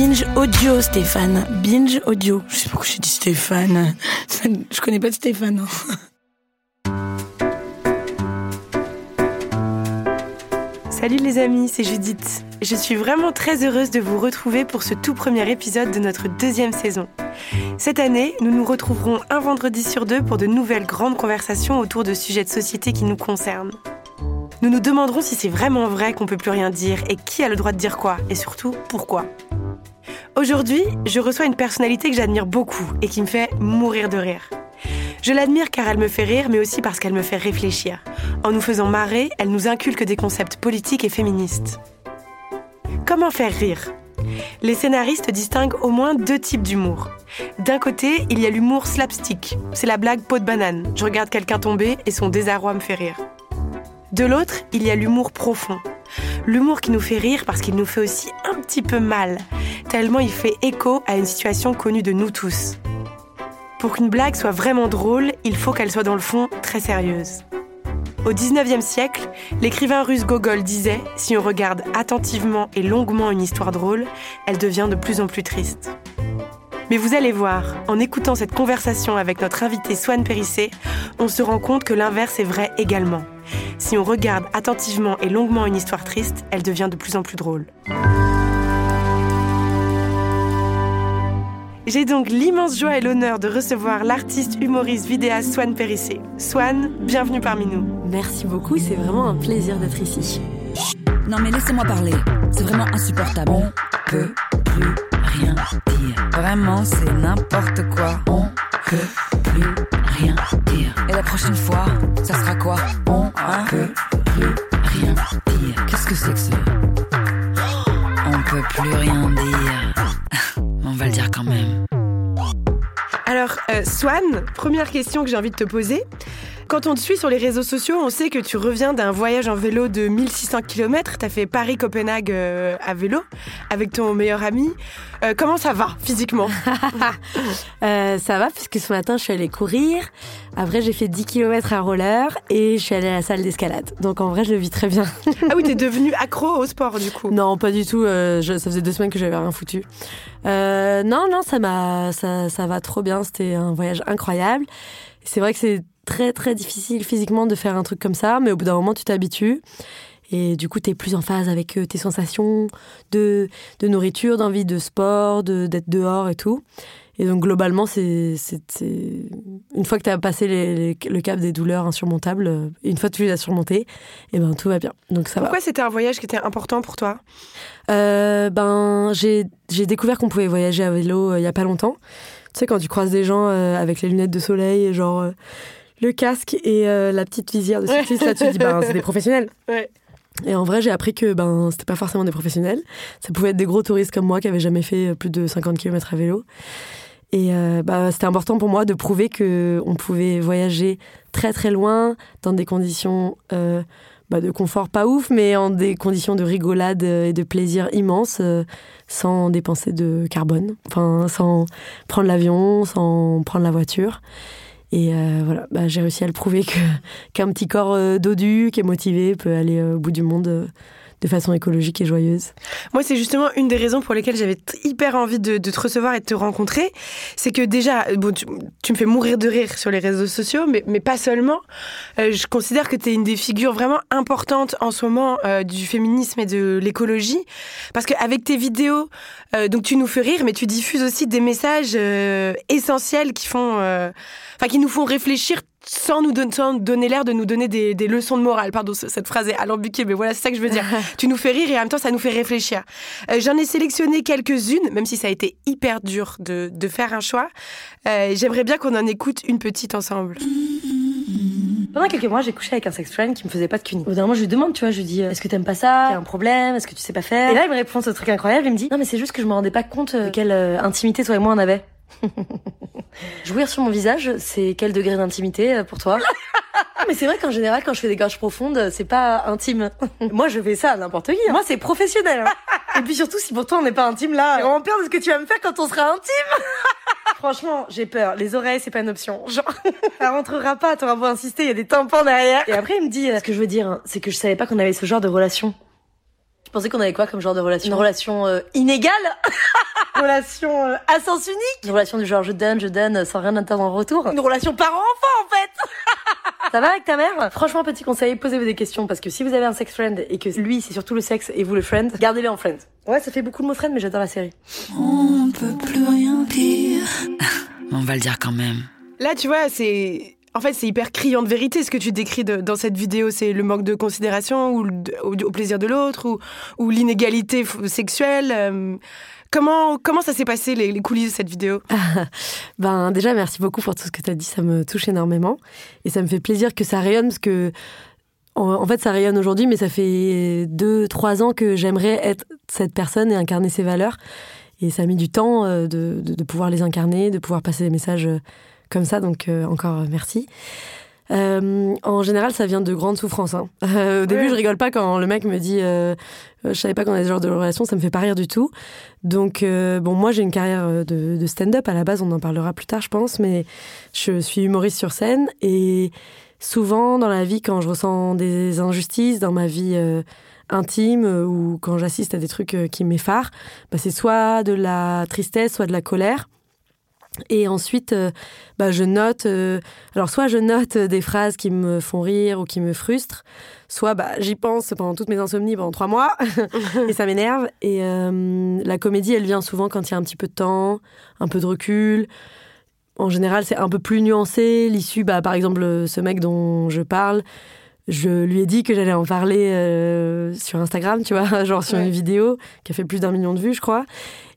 Binge audio, Stéphane. Binge audio. Je sais pas pourquoi j'ai dit Stéphane. Je connais pas de Stéphane. hein. Salut les amis, c'est Judith. Je suis vraiment très heureuse de vous retrouver pour ce tout premier épisode de notre deuxième saison. Cette année, nous nous retrouverons un vendredi sur deux pour de nouvelles grandes conversations autour de sujets de société qui nous concernent. Nous nous demanderons si c'est vraiment vrai qu'on peut plus rien dire et qui a le droit de dire quoi et surtout pourquoi. Aujourd'hui, je reçois une personnalité que j'admire beaucoup et qui me fait mourir de rire. Je l'admire car elle me fait rire, mais aussi parce qu'elle me fait réfléchir. En nous faisant marrer, elle nous inculque des concepts politiques et féministes. Comment faire rire? Les scénaristes distinguent au moins deux types d'humour. D'un côté, il y a l'humour slapstick. C'est la blague peau de banane. Je regarde quelqu'un tomber et son désarroi me fait rire. De l'autre, il y a l'humour profond. L'humour qui nous fait rire parce qu'il nous fait aussi un petit peu mal, tellement il fait écho à une situation connue de nous tous. Pour qu'une blague soit vraiment drôle, il faut qu'elle soit dans le fond très sérieuse. Au 19e siècle, l'écrivain russe Gogol disait Si on regarde attentivement et longuement une histoire drôle, elle devient de plus en plus triste. Mais vous allez voir, en écoutant cette conversation avec notre invité Swan Périssé, on se rend compte que l'inverse est vrai également. Si on regarde attentivement et longuement une histoire triste, elle devient de plus en plus drôle. J'ai donc l'immense joie et l'honneur de recevoir l'artiste humoriste vidéaste Swan Périssé. Swan, bienvenue parmi nous. Merci beaucoup, c'est vraiment un plaisir d'être ici. Non mais laissez-moi parler, c'est vraiment insupportable. On peut plus rien dire. Vraiment, c'est n'importe quoi. On peut plus rien dire. Et la prochaine fois, ça sera quoi? On peut plus rien dire. Qu'est-ce que c'est que ça? On peut plus rien dire. On va le dire quand même. Alors, euh, Swan, première question que j'ai envie de te poser. Quand on te suit sur les réseaux sociaux, on sait que tu reviens d'un voyage en vélo de 1600 km. Tu as fait Paris-Copenhague euh, à vélo avec ton meilleur ami. Euh, comment ça va physiquement? Euh, ça va, puisque ce matin, je suis allée courir. Après, j'ai fait 10 km à roller et je suis allée à la salle d'escalade. Donc, en vrai, je le vis très bien. Ah oui, t'es devenu accro au sport du coup. non, pas du tout. euh, je- ça faisait deux semaines que j'avais rien foutu. Non, non, ça ça, ça va trop bien. C'était un voyage incroyable. C'est vrai que c'est très, très difficile physiquement de faire un truc comme ça, mais au bout d'un moment, tu t'habitues. Et du coup, tu es plus en phase avec euh, tes sensations de, de nourriture, d'envie de sport, de- d'être dehors et tout. Et donc, globalement, c'est une fois que tu as passé les- les- le cap des douleurs insurmontables, euh, une fois que tu les as surmontées, et ben tout va bien. Donc, ça. Pourquoi c'était un voyage qui était important pour toi? Euh, ben, j'ai j'ai découvert qu'on pouvait voyager à vélo euh, il y a pas longtemps. Tu sais, quand tu croises des gens euh, avec les lunettes de soleil, genre euh, le casque et euh, la petite visière de cycliste, là, tu te dis, ben, c'est des professionnels. Ouais. Et en vrai, j'ai appris que ben, c'était pas forcément des professionnels. Ça pouvait être des gros touristes comme moi qui avaient jamais fait euh, plus de 50 km à vélo. Et euh, bah, c'était important pour moi de prouver que on pouvait voyager très très loin dans des conditions euh, bah, de confort pas ouf, mais en des conditions de rigolade et de plaisir immense, euh, sans dépenser de carbone, enfin sans prendre l'avion, sans prendre la voiture. Et euh, voilà, bah, j'ai réussi à le prouver que qu'un petit corps euh, dodu, qui est motivé, peut aller euh, au bout du monde de façon écologique et joyeuse. Moi, c'est justement une des raisons pour lesquelles j'avais hyper envie de, de te recevoir et de te rencontrer. C'est que déjà, euh, bon, tu, tu me fais mourir de rire sur les réseaux sociaux, mais, mais pas seulement. Euh, je considère que tu es une des figures vraiment importantes en ce moment euh, du féminisme et de l'écologie. Parce qu'avec tes vidéos, euh, donc tu nous fais rire, mais tu diffuses aussi des messages euh, essentiels qui font, euh, enfin, qui nous font réfléchir sans nous don- sans donner l'air de nous donner des, des leçons de morale. Pardon, ce- cette phrase est alambiquée, mais voilà, c'est ça que je veux dire. tu nous fais rire et en même temps, ça nous fait réfléchir. Euh, J'en ai sélectionné quelques-unes, même si ça a été hyper dur de, de faire un choix. Euh, J'aimerais bien qu'on en écoute une petite ensemble. Pendant quelques mois, j'ai couché avec un sex friend qui me faisait pas de cuni. Au bout d'un moment, je lui demande, tu vois, je lui dis, est-ce que t'aimes pas ça? T'as un problème? Est-ce que tu sais pas faire? Et là, il me répond ce truc incroyable. Il me dit, non, mais c'est juste que je me rendais pas compte de quelle euh, intimité toi et moi on avait. Jouir sur mon visage, c'est quel degré d'intimité euh, pour toi? Mais c'est vrai qu'en général, quand je fais des gorges profondes, c'est pas intime. Moi, je fais ça à n'importe qui. hein. Moi, c'est professionnel. hein. Et puis surtout, si pour toi on n'est pas intime là, j'ai vraiment peur de ce que tu vas me faire quand on sera intime. Franchement, j'ai peur. Les oreilles, c'est pas une option. Genre, ça rentrera pas. T'auras beau insister, il y a des tympans derrière. Et après, il me dit, euh, ce que je veux dire, hein, c'est que je savais pas qu'on avait ce genre de relation. Tu pensais qu'on avait quoi comme genre de relation? Une relation euh, inégale? Relation euh, à sens unique? Une relation du genre je donne, je donne euh, sans rien attendre en retour? Une relation parent-enfant en fait Ça va avec ta mère? Franchement, petit conseil, posez-vous des questions parce que si vous avez un sex friend et que lui c'est surtout le sexe et vous le friend, gardez-le en friend. Ouais, ça fait beaucoup de mots friend, mais j'adore la série. On peut plus rien dire. On va le dire quand même. Là, tu vois, c'est. En fait, c'est hyper criant de vérité ce que tu décris dans cette vidéo. C'est le manque de considération ou au, plaisir de l'autre ou, l'inégalité sexuelle. euh, comment, comment ça s'est passé, les, les coulisses de cette vidéo? Ben déjà merci beaucoup pour tout ce que tu as dit, ça me touche énormément et ça me fait plaisir que ça rayonne parce que en, fait ça rayonne aujourd'hui mais ça fait deux trois ans que j'aimerais être cette personne et incarner ses valeurs et ça a mis du temps euh, de pouvoir les incarner, de pouvoir passer des messages euh, comme ça donc euh, encore euh, merci. Euh, en général, ça vient de grandes souffrances. hein. Euh, au début, je rigole pas quand le mec me dit euh, je savais pas qu'on avait ce genre de relation, ça me fait pas rire du tout. Donc, bon, moi, j'ai une carrière de, de stand-up à la base, on en parlera plus tard, je pense, mais je suis humoriste sur scène et souvent dans la vie, quand je ressens des injustices, dans ma vie intime ou quand j'assiste à des trucs qui m'effarent, bah, c'est soit de la tristesse, soit de la colère. Et ensuite, euh, bah, je note. euh, alors, soit je note des phrases qui me font rire ou qui me frustrent, soit bah, j'y pense pendant toutes mes insomnies pendant trois mois et ça m'énerve. Et euh, la comédie, elle vient souvent quand il y a un petit peu de temps, un peu de recul. En général, c'est un peu plus nuancé. L'issue, bah, par exemple, ce mec dont je parle, je lui ai dit que j'allais en parler sur Instagram, tu vois, genre sur Ouais. une vidéo qui a fait plus d'un million de vues, je crois.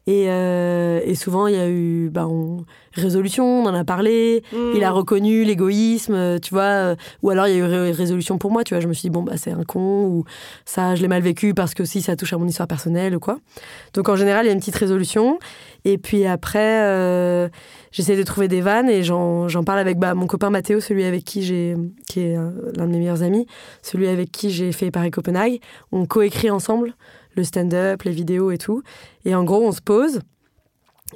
Et, euh, et souvent, il y a eu bah, on- résolution, on en a parlé. Il a reconnu l'égoïsme, euh, tu vois. euh, Ou alors, il y a eu ré- résolution pour moi, tu vois. Je me suis dit, bon, bah, c'est un con, ou ça, je l'ai mal vécu parce que si ça touche à mon histoire personnelle ou quoi. Donc, en général, il y a une petite résolution. Et puis après, euh, j'essaie de trouver des vannes et j'en parle avec bah, mon copain Mathéo, celui avec qui j'ai, qui est l'un de mes meilleurs amis, celui avec qui j'ai fait Paris-Copenhague. On coécrit ensemble le stand-up, les vidéos et tout. Et en gros, on se pose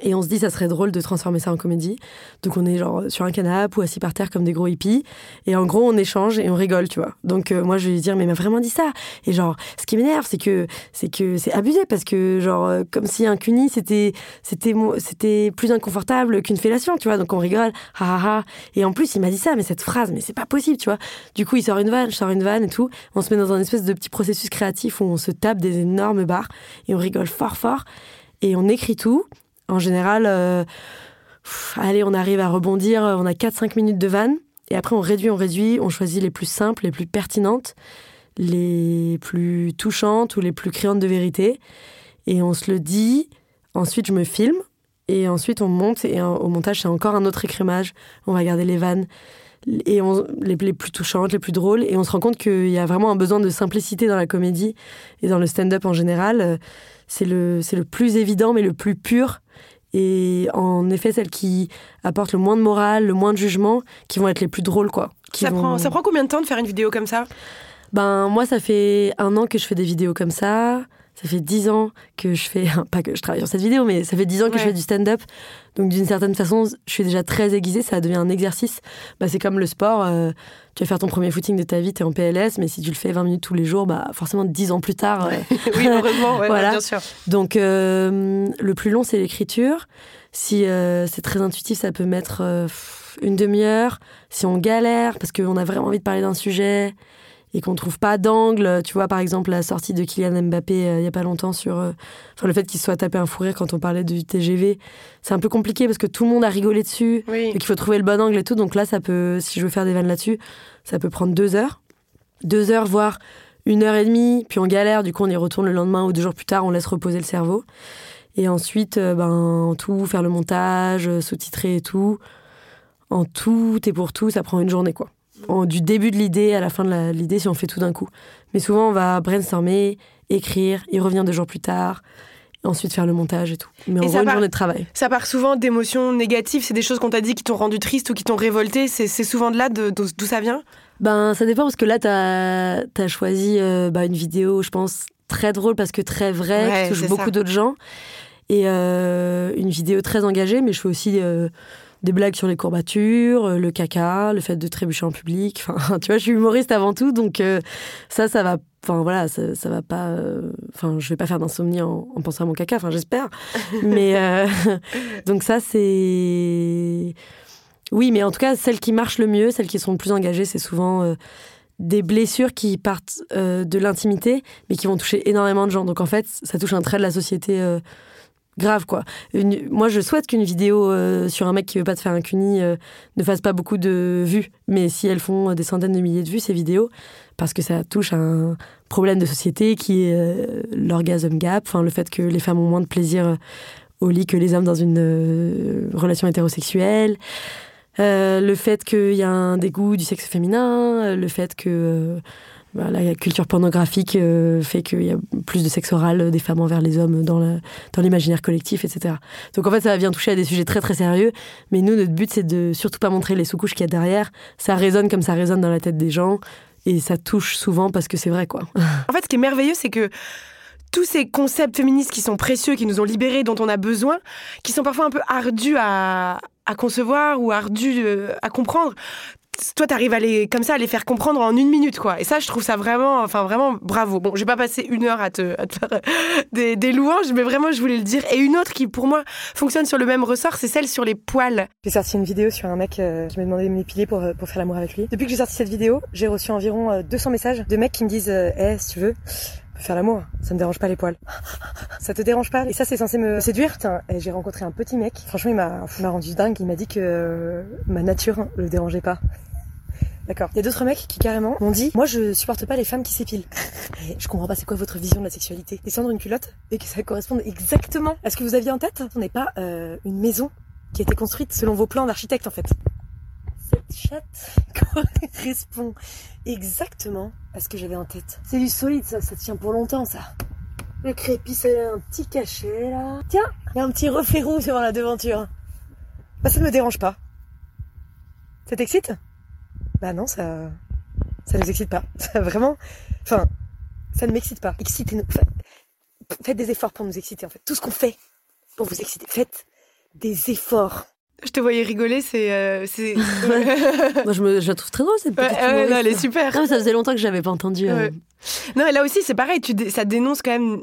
et on se dit ça serait drôle de transformer ça en comédie. Donc on est genre sur un canapé ou assis par terre comme des gros hippies. Et en gros, on échange et on rigole, tu vois. Donc euh, moi, je vais lui dire, mais il m'a vraiment dit ça. Et genre, ce qui m'énerve, c'est que c'est que c'est abusé parce que genre euh, comme si un cuni c'était c'était c'était plus inconfortable qu'une fellation, tu vois. Donc on rigole, ha. Et en plus, il m'a dit ça, mais cette phrase, mais c'est pas possible, tu vois. Du coup, il sort une vanne, je sors une vanne et tout. On se met dans un espèce de petit processus créatif où on se tape des énormes barres et on rigole fort fort et on écrit tout. En général, euh, allez, on arrive à rebondir, on a 4-5 minutes de vanne, et après on réduit, on réduit, on choisit les plus simples, les plus pertinentes, les plus touchantes ou les plus créantes de vérité, et on se le dit, ensuite je me filme, et ensuite on monte, et euh, au montage c'est encore un autre écrémage, on va garder les vannes, et les, les plus touchantes, les plus drôles, et on se rend compte qu'il y a vraiment un besoin de simplicité dans la comédie, et dans le stand-up en général, euh, c'est le, c'est le plus évident, mais le plus pur, et en effet celles qui apportent le moins de morale, le moins de jugement, qui vont être les plus drôles quoi. Qui ça, vont- prend, ça prend combien de temps de faire une vidéo comme ça? Ben moi ça fait un an que je fais des vidéos comme ça. Ça fait dix ans que je fais, pas que je travaille sur cette vidéo, mais ça fait dix ans que je fais du stand-up. Donc d'une certaine façon, je suis déjà très aiguisée, ça devient un exercice. Bah, c'est comme le sport, euh, tu vas faire ton premier footing de ta vie, t'es en PLS, mais si tu le fais 20 minutes tous les jours, bah forcément dix ans plus tard, euh, Oui, heureusement, ouais, Voilà. bien sûr. donc euh, le plus long, c'est l'écriture. Si euh, c'est très intuitif, ça peut mettre une demi-heure. Si on galère, parce qu'on a vraiment envie de parler d'un sujet et qu'on trouve pas d'angle, tu vois, par exemple, la sortie de Kylian Mbappé euh, il y a pas longtemps sur euh, enfin, le fait qu'il soit tapé un fou rire quand on parlait du TGV, c'est un peu compliqué parce que tout le monde a rigolé dessus. Oui. Donc il faut trouver le bon angle et tout. Donc là, ça peut, si je veux faire des vannes là-dessus, ça peut prendre deux heures. Deux heures, voire une heure et demie, puis on galère, du coup on y retourne le lendemain ou deux jours plus tard, on laisse reposer le cerveau. Et ensuite, euh, ben, en tout, faire le montage, euh, sous-titrer et tout. En tout et pour tout, ça prend une journée, quoi. Du début de l'idée à la fin de l'idée si on fait tout d'un coup. Mais souvent, on va brainstormer, écrire, y revenir deux jours plus tard, ensuite faire le montage et tout. Mais en gros, une journée de travail. Ça part souvent d'émotions négatives, c'est des choses qu'on t'a dit qui t'ont rendu triste ou qui t'ont révolté, c'est souvent de là d'où ça vient? Ben, ça dépend parce que là, t'as as choisi euh, bah, une vidéo, je pense, très drôle parce que très vraie, qui touche beaucoup d'autres gens. Et euh, une vidéo très engagée, mais je fais aussi euh, des blagues sur les courbatures, le caca, le fait de trébucher en public. Enfin, tu vois, je suis humoriste avant tout, donc ça, ça va Enfin voilà, ça, ça va pas. Euh, enfin, je vais pas faire d'insomnie en, pensant à mon caca. Enfin, j'espère. mais euh, donc ça, c'est. Oui, mais en tout cas, celles qui marchent le mieux, celles qui sont le plus engagées, c'est souvent euh, des blessures qui partent de l'intimité, mais qui vont toucher énormément de gens. Donc en fait, ça touche un trait de la société grave quoi. moi je souhaite qu'une vidéo sur un mec qui veut pas te faire un cuni ne fasse pas beaucoup de vues, mais si elles font des centaines de milliers de vues ces vidéos, parce que ça touche à un problème de société qui est euh, l'orgasme gap, enfin le fait que les femmes ont moins de plaisir euh, au lit que les hommes dans une euh, relation hétérosexuelle, le fait qu'il y a un dégoût du sexe féminin, le fait que bah, la culture pornographique fait qu'il y a plus de sexe oral des femmes envers les hommes dans l'imaginaire collectif, etc. Donc en fait, ça vient toucher à des sujets très très sérieux, mais nous, notre but, c'est de surtout pas montrer les sous-couches qu'il y a derrière. Ça résonne comme ça résonne dans la tête des gens et ça touche souvent parce que c'est vrai, quoi. En fait, ce qui est merveilleux, c'est que tous ces concepts féministes qui sont précieux, qui nous ont libérés, dont on a besoin, qui sont parfois un peu ardus à, à concevoir ou ardus euh, à comprendre, toi, t'arrives à les, comme ça, à les faire comprendre en une minute, quoi. Et ça, je trouve ça vraiment, enfin, vraiment bravo. Bon, j'ai pas passé une heure à te, à te faire des, des, louanges, mais vraiment, je voulais le dire. Et une autre qui, pour moi, fonctionne sur le même ressort, c'est celle sur les poils. J'ai sorti une vidéo sur un mec euh, qui m'a demandé de m'épiler pour, euh, pour faire l'amour avec lui. Depuis que j'ai sorti cette vidéo, j'ai reçu environ 200 euh, messages de mecs qui me disent, eh, si tu veux, faire l'amour. Ça me dérange pas les poils. Ça te dérange pas? Et ça, c'est censé me séduire. j'ai rencontré un petit mec. Franchement, il m'a, m'a rendu dingue. Il m'a dit que ma nature le dérangeait pas. D'accord. Il y a d'autres mecs qui carrément m'ont dit Moi je supporte pas les femmes qui s'épilent. je comprends pas c'est quoi votre vision de la sexualité. Descendre une culotte et que ça corresponde exactement à ce que vous aviez en tête. On n'est pas euh, une maison qui a été construite selon vos plans d'architecte en fait. Cette chatte correspond exactement à ce que j'avais en tête. C'est du solide ça, ça tient pour longtemps ça. Le crépi c'est un petit cachet là. Tiens, il y a un petit reflet rouge sur la devanture. Bah ça ne me dérange pas. Ça t'excite? Bah non, ça, ça nous excite pas. Ça vraiment, enfin, ça ne m'excite pas. Excitez-nous. Faites des efforts pour nous exciter en fait. Tout ce qu'on fait pour vous exciter, faites des efforts. Je te voyais rigoler, c'est. Euh, Moi, je, me, je, la trouve très drôle, cette petite ouais, non, elle est super. ça faisait longtemps que j'avais pas entendu. Euh. Non, et là aussi, c'est pareil, tu ça dénonce quand même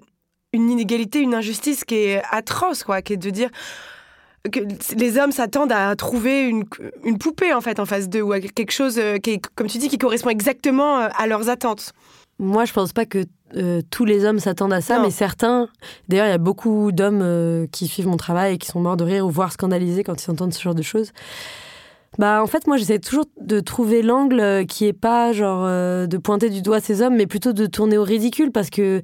une inégalité, une injustice qui est atroce, quoi, qui est de dire que les hommes s'attendent à trouver une, une, poupée en fait en face d'eux ou à quelque chose euh, qui comme tu dis, qui correspond exactement euh, à leurs attentes. Moi, je pense pas que euh, tous les hommes s'attendent à ça, mais certains. D'ailleurs, il y a beaucoup d'hommes qui suivent mon travail et qui sont morts de rire ou voire scandalisés quand ils entendent ce genre de choses. Bah, en fait, moi, j'essaie toujours de trouver l'angle qui est pas genre de pointer du doigt ces hommes, mais plutôt de tourner au ridicule parce que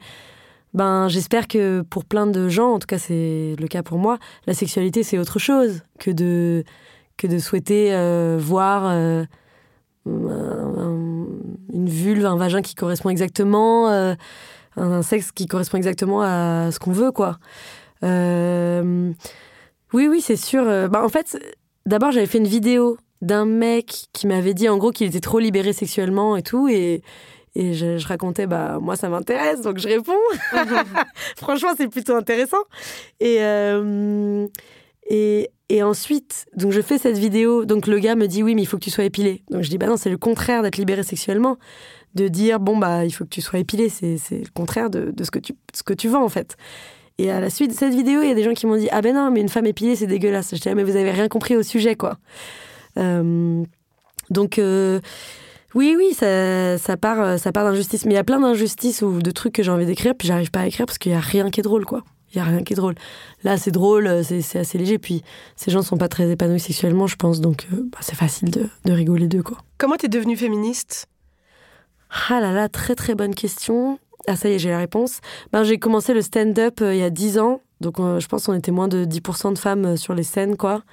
ben j'espère que pour plein de gens, en tout cas c'est le cas pour moi, la sexualité c'est autre chose que de que de souhaiter euh, voir euh, une vulve, un vagin qui correspond exactement, euh, un sexe qui correspond exactement à ce qu'on veut quoi. oui oui c'est sûr. Ben, en fait d'abord j'avais fait une vidéo d'un mec qui m'avait dit en gros qu'il était trop libéré sexuellement et tout et et je, racontais, bah, moi, ça m'intéresse, donc je réponds. Franchement, c'est plutôt intéressant. Et, euh, et, et, ensuite, donc je fais cette vidéo. Donc le gars me dit, oui, mais il faut que tu sois épilé. Donc je dis, bah non, c'est le contraire d'être libéré sexuellement. De dire, bon, bah, il faut que tu sois épilé. C'est le contraire de, de, ce, que tu, ce que tu vends, en fait. Et à la suite de cette vidéo, il y a des gens qui m'ont dit, ah ben non, mais une femme épilée, c'est dégueulasse. Je dis, ah, mais vous avez rien compris au sujet, quoi. Euh, donc, euh, oui, oui, ça, ça part, euh, ça part d'injustice. Mais il y a plein d'injustices ou de trucs que j'ai envie d'écrire, puis j'arrive pas à écrire parce qu'il y a rien qui est drôle, quoi. Il y a rien qui est drôle. Là, c'est drôle, euh, c'est assez léger. Puis ces gens sont pas très épanouis sexuellement, je pense, donc euh, bah, c'est facile de, de rigoler d'eux, quoi. Comment t'es devenue féministe? Ah là là, très très bonne question. Ah ça y est, j'ai la réponse. Ben, j'ai commencé le stand-up il y a 10 ans, donc je pense qu'on était moins de 10% de femmes sur les scènes, quoi.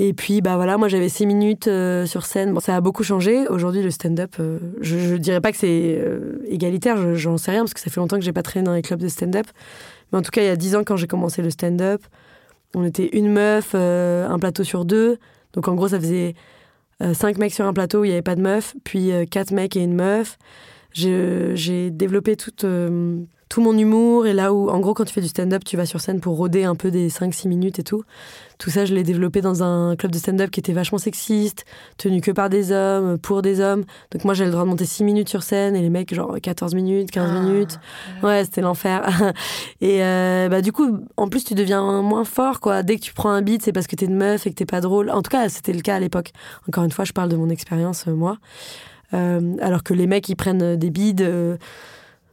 Et puis, bah voilà, moi j'avais six minutes euh, sur scène. Bon, ça a beaucoup changé. Aujourd'hui, le stand-up, euh, je, je dirais pas que c'est euh, égalitaire, je- j'en sais rien, parce que ça fait longtemps que j'ai pas traîné dans les clubs de stand-up. Mais en tout cas, il y a dix ans, quand j'ai commencé le stand-up, on était une meuf, un plateau sur deux. Donc en gros, ça faisait cinq mecs sur un plateau où il n'y avait pas de meuf, puis quatre mecs et une meuf. J'ai développé toute, tout mon humour, et là où, en gros, quand tu fais du stand-up, tu vas sur scène pour rôder un peu des 5-6 minutes et tout. Tout ça, je l'ai développé dans un club de stand-up qui était vachement sexiste, tenu que par des hommes, pour des hommes. Donc moi, j'avais le droit de monter 6 minutes sur scène et les mecs, genre 14 minutes, 15 Ah. minutes. Ouais, c'était l'enfer. et euh, bah, du coup, en plus, tu deviens moins fort, quoi. Dès que tu prends un beat, c'est parce que t'es une meuf et que t'es pas drôle. En tout cas, c'était le cas à l'époque. Encore une fois, je parle de mon expérience, euh, moi. Euh, alors que les mecs, ils prennent des bides.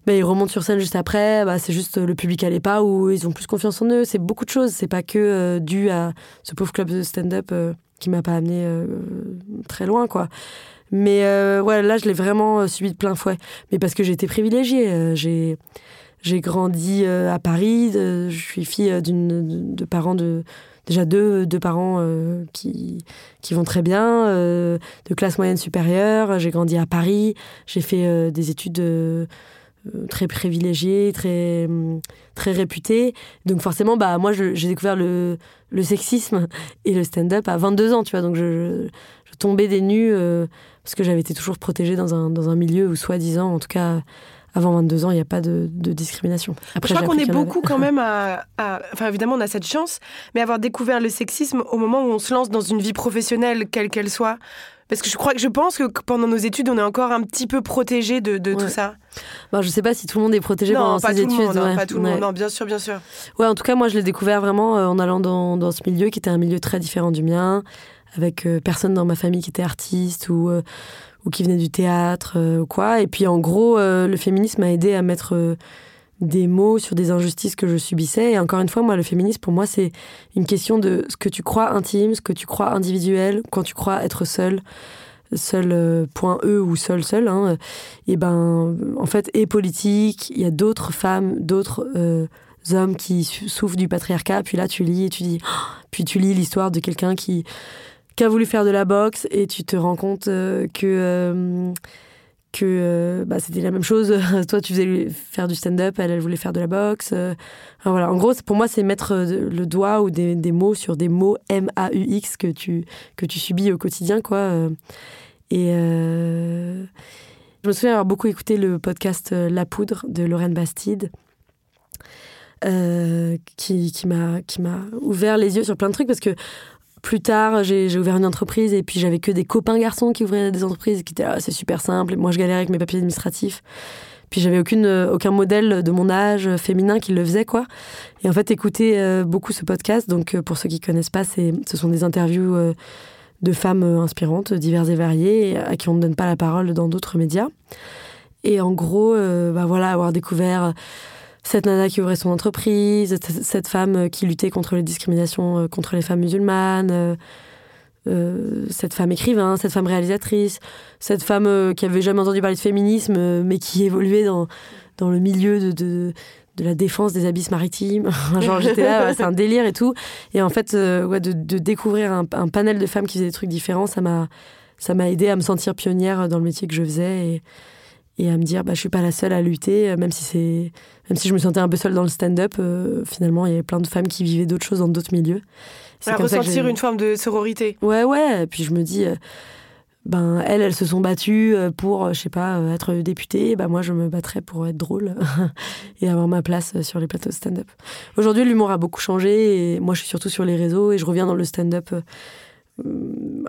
Bah, ils remontent sur scène juste après, bah, c'est juste euh, le public allait pas ou ils ont plus confiance en eux. C'est beaucoup de choses. C'est pas que euh, dû à ce pauvre club de stand-up euh, qui m'a pas amené euh, très loin, quoi. Mais ouais, là, je l'ai vraiment subi de plein fouet. Mais parce que j'ai été privilégiée. j'ai j'ai grandi à Paris. je suis fille d'une de parents de déjà deux, deux parents qui qui vont très bien, de classe moyenne supérieure. J'ai grandi à Paris. J'ai fait des études très privilégiées, très hum, très réputées. Donc forcément, bah moi, j'ai découvert le le sexisme et le stand-up à 22 ans, tu vois. Donc je, je, je tombais des nues euh, parce que j'avais été toujours protégée dans un dans un milieu où soi-disant, en tout cas. Avant 22 ans, il n'y a pas de, de discrimination. Après, je crois qu'on est avait. beaucoup quand même à, à- Enfin, évidemment, on a cette chance, mais avoir découvert le sexisme au moment où on se lance dans une vie professionnelle, quelle qu'elle soit. Parce que je crois que je pense que pendant nos études, on est encore un petit peu protégé de, de tout ça. Bon, je sais pas si tout le monde est protégé non, pendant pas ses tout études. le monde, non, ouais. pas tout le Ouais. monde. Non, bien sûr, bien sûr. Ouais, en tout cas, moi, je l'ai découvert vraiment euh, en allant dans, dans ce milieu qui était un milieu très différent du mien, avec euh, personne dans ma famille qui était artiste ou, euh, ou qui venait du théâtre ou quoi. Et puis, en gros, euh, le féminisme m'a aidé à mettre des mots sur des injustices que je subissais. Et encore une fois, moi, le féminisme, pour moi, c'est une question de ce que tu crois intime, ce que tu crois individuel, quand tu crois être seul seul euh, point E ou seul seul hein, et ben en fait et politique il y a d'autres femmes d'autres euh, hommes qui souffrent du patriarcat puis là tu lis et tu dis Oh puis tu lis l'histoire de quelqu'un qui qui a voulu faire de la boxe et tu te rends compte euh, que que euh, bah, c'était la même chose. Toi tu faisais faire du stand-up elle voulait faire de la boxe euh. Voilà. En gros pour moi c'est mettre euh, le doigt ou des, des mots sur des mots M A U X que tu que tu subis au quotidien quoi et je me souviens avoir beaucoup écouté le podcast La Poudre de Lorraine Bastide, qui, qui m'a ouvert les yeux sur plein de trucs parce que plus tard, j'ai ouvert une entreprise et puis j'avais que des copains garçons qui ouvraient des entreprises qui étaient là, c'est super simple. Moi, je galérais avec mes papiers administratifs. Puis j'avais aucune, euh, aucun modèle de mon âge féminin qui le faisait, quoi. Et en fait, écouter euh, beaucoup ce podcast, donc euh, pour ceux qui connaissent pas, ce sont des interviews de femmes inspirantes, diverses et variées, à qui on ne donne pas la parole dans d'autres médias. Et en gros, bah voilà, avoir découvert cette nana qui ouvrait son entreprise, cette- femme euh, qui luttait contre les discriminations euh, contre les femmes musulmanes, euh, cette femme écrivain, cette femme réalisatrice, cette femme qui avait jamais entendu parler de féminisme, mais qui évoluait dans, dans le milieu de, de, la défense des abysses maritimes. Genre, j'étais là, c'est un délire et tout. Et en fait, de, de découvrir un, panel de femmes qui faisaient des trucs différents, ça m'a ça m'a aidé à me sentir pionnière dans le métier que je faisais et à me dire bah je suis pas la seule à lutter euh, même si c'est même si je me sentais un peu seule dans le stand-up euh, finalement il y avait plein de femmes qui vivaient d'autres choses dans d'autres milieux C'est ressentir une forme de sororité. Ouais, ouais. Et puis je me dis, euh, ben elles, elles se sont battues pour, je sais pas, être députée. Ben moi, je me battrais pour être drôle et avoir ma place sur les plateaux de stand-up. Aujourd'hui, l'humour a beaucoup changé et moi, je suis surtout sur les réseaux et je reviens dans le stand-up.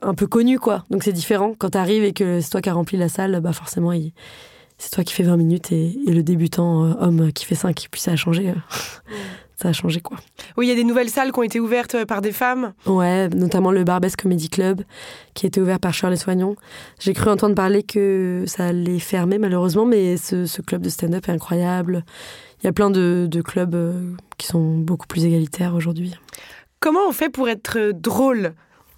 un peu connu quoi donc c'est différent quand t'arrives et que c'est toi qui as rempli la salle bah forcément il- c'est toi qui fais 20 minutes et, et le débutant euh, homme qui fait 5 puis ça a changé euh, ça a changé quoi Oui, il y a des nouvelles salles qui ont été ouvertes euh, par des femmes. Ouais, notamment le Barbès Comedy Club, qui a été ouvert par Shirley Soignon. J'ai cru entendre parler que ça allait fermer, malheureusement, mais ce, ce club de stand-up est incroyable. Il y a plein de, de clubs qui sont beaucoup plus égalitaires aujourd'hui. Comment on fait pour être drôle?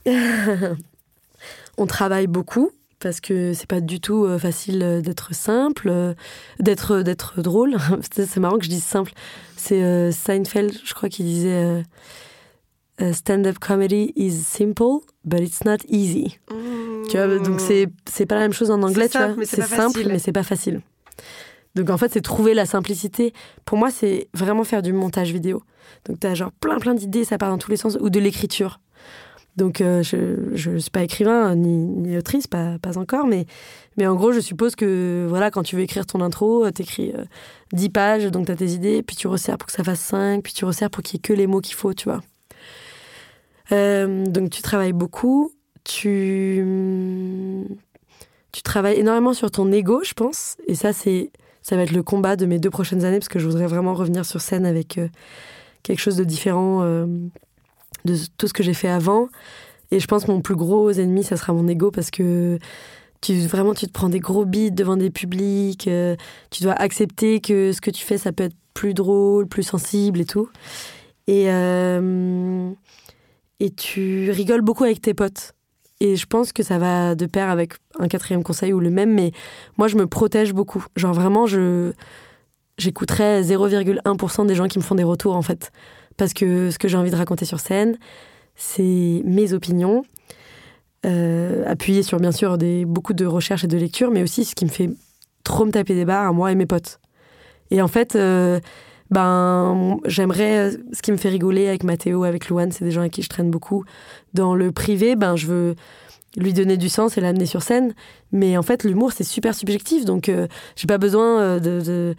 On travaille beaucoup, parce que c'est pas du tout euh, facile euh, d'être simple, euh, d'être d'être drôle. c'est marrant que je dise simple. C'est Seinfeld, je crois, qui disait stand-up comedy is simple, but it's not easy. Mmh. Tu vois, donc c'est c'est pas la même chose en anglais, C'est tu simple, vois. mais c'est simple, facile. mais c'est pas facile. Donc en fait, c'est trouver la simplicité. Pour moi, c'est vraiment faire du montage vidéo. Donc t'as genre plein plein d'idées, ça part dans tous les sens, ou de l'écriture. Donc euh, je je suis pas écrivain ni, ni autrice, pas pas encore, mais mais en gros, je suppose que voilà, quand tu veux écrire ton intro, euh, t'écris euh, 10 pages, donc t'as tes idées, puis tu resserres pour que ça fasse 5, puis tu resserres pour qu'il y ait que les mots qu'il faut, tu vois. Euh, donc tu travailles beaucoup, tu tu travailles énormément sur ton ego, je pense, et ça c'est ça va être le combat de mes deux prochaines années parce que je voudrais vraiment revenir sur scène avec euh, quelque chose de différent euh, de tout ce que j'ai fait avant. Et je pense que mon plus gros ennemi, ça sera mon ego parce que tu vraiment tu te prends des gros beats devant des publics, euh, tu dois accepter que ce que tu fais ça peut être plus drôle, plus sensible et tout. Et euh, et tu rigoles beaucoup avec tes potes. Et je pense que ça va de pair avec un quatrième conseil ou le même, mais moi je me protège beaucoup. Genre vraiment, je j'écouterai 0,1% des gens qui me font des retours en fait. Parce que ce que j'ai envie de raconter sur scène, c'est mes opinions, euh, appuyées sur bien sûr beaucoup de recherches et de lectures, mais aussi ce qui me fait trop me taper des barres à moi et mes potes. Et en fait, euh, ben, j'aimerais, ce qui me fait rigoler avec Mathéo, avec Louane, c'est des gens avec qui je traîne beaucoup. Dans le privé, ben, je veux lui donner du sens et l'amener sur scène. Mais en fait, l'humour, c'est super subjectif. Donc, euh, j'ai pas besoin euh, de-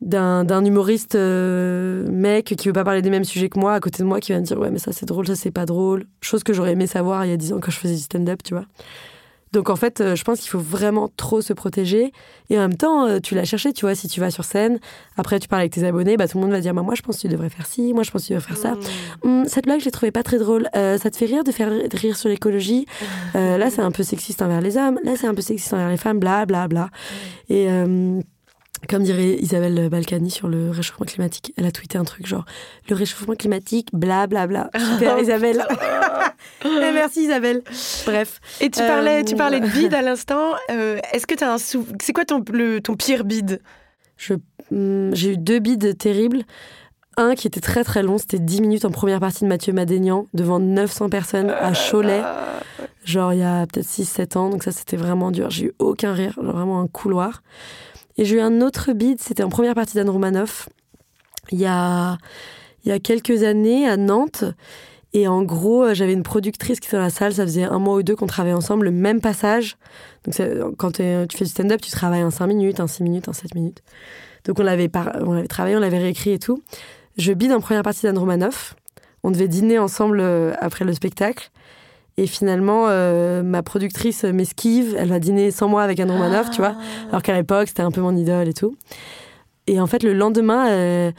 d'un, d'un humoriste euh, mec qui veut pas parler des mêmes sujets que moi à côté de moi qui va me dire ouais mais ça c'est drôle ça c'est pas drôle chose que j'aurais aimé savoir il y a 10 ans quand je faisais du stand-up tu vois donc en fait euh, je pense qu'il faut vraiment trop se protéger et en même temps euh, tu l'as cherché tu vois si tu vas sur scène après tu parles avec tes abonnés bah tout le monde va dire bah, moi je pense que tu devrais faire ci moi je pense que tu devrais faire ça Mmh. Hum, cette blague, je l'ai trouvée pas très drôle. Euh, ça te fait rire de faire rire sur l'écologie? Euh, Là, c'est un peu sexiste envers les hommes. Là, c'est un peu sexiste envers les femmes. Bla, bla, bla. Et comme dirait Isabelle Balkany sur le réchauffement climatique, elle a tweeté un truc genre le réchauffement climatique, bla, bla, bla. Super, Isabelle. Eh, merci, Isabelle. Bref. Et tu Euh, parlais, tu parlais de bide à l'instant. Euh, Est-ce que tu as un sou... C'est quoi ton, le, ton pire bide? Je- hum, J'ai eu deux bides terribles. Un qui était très très long, c'était 10 minutes en première partie de Mathieu Madénian devant 900 personnes à Cholet. genre il y a peut-être 6-7 ans, donc ça c'était vraiment dur. J'ai eu aucun rire, genre vraiment un couloir. Et j'ai eu un autre bid, c'était en première partie d'Anne Romanoff, il y a, il y a quelques années à Nantes. Et en gros, euh, j'avais une productrice qui était dans la salle, ça faisait un mois ou deux qu'on travaillait ensemble, le même passage. Donc quand t'es- tu fais du stand-up, tu travailles en 5 minutes, en 6 minutes, en 7 minutes. Donc on l'avait, on l'avait travaillé, on l'avait réécrit et tout. Je bide en première partie d'Anne Romanoff. On devait dîner ensemble euh, après le spectacle. Et finalement, euh, ma productrice m'esquive. Elle va dîner sans moi avec Anne Romanoff, tu vois. Alors qu'à l'époque, c'était un peu mon idole et tout. Et en fait, le lendemain, euh,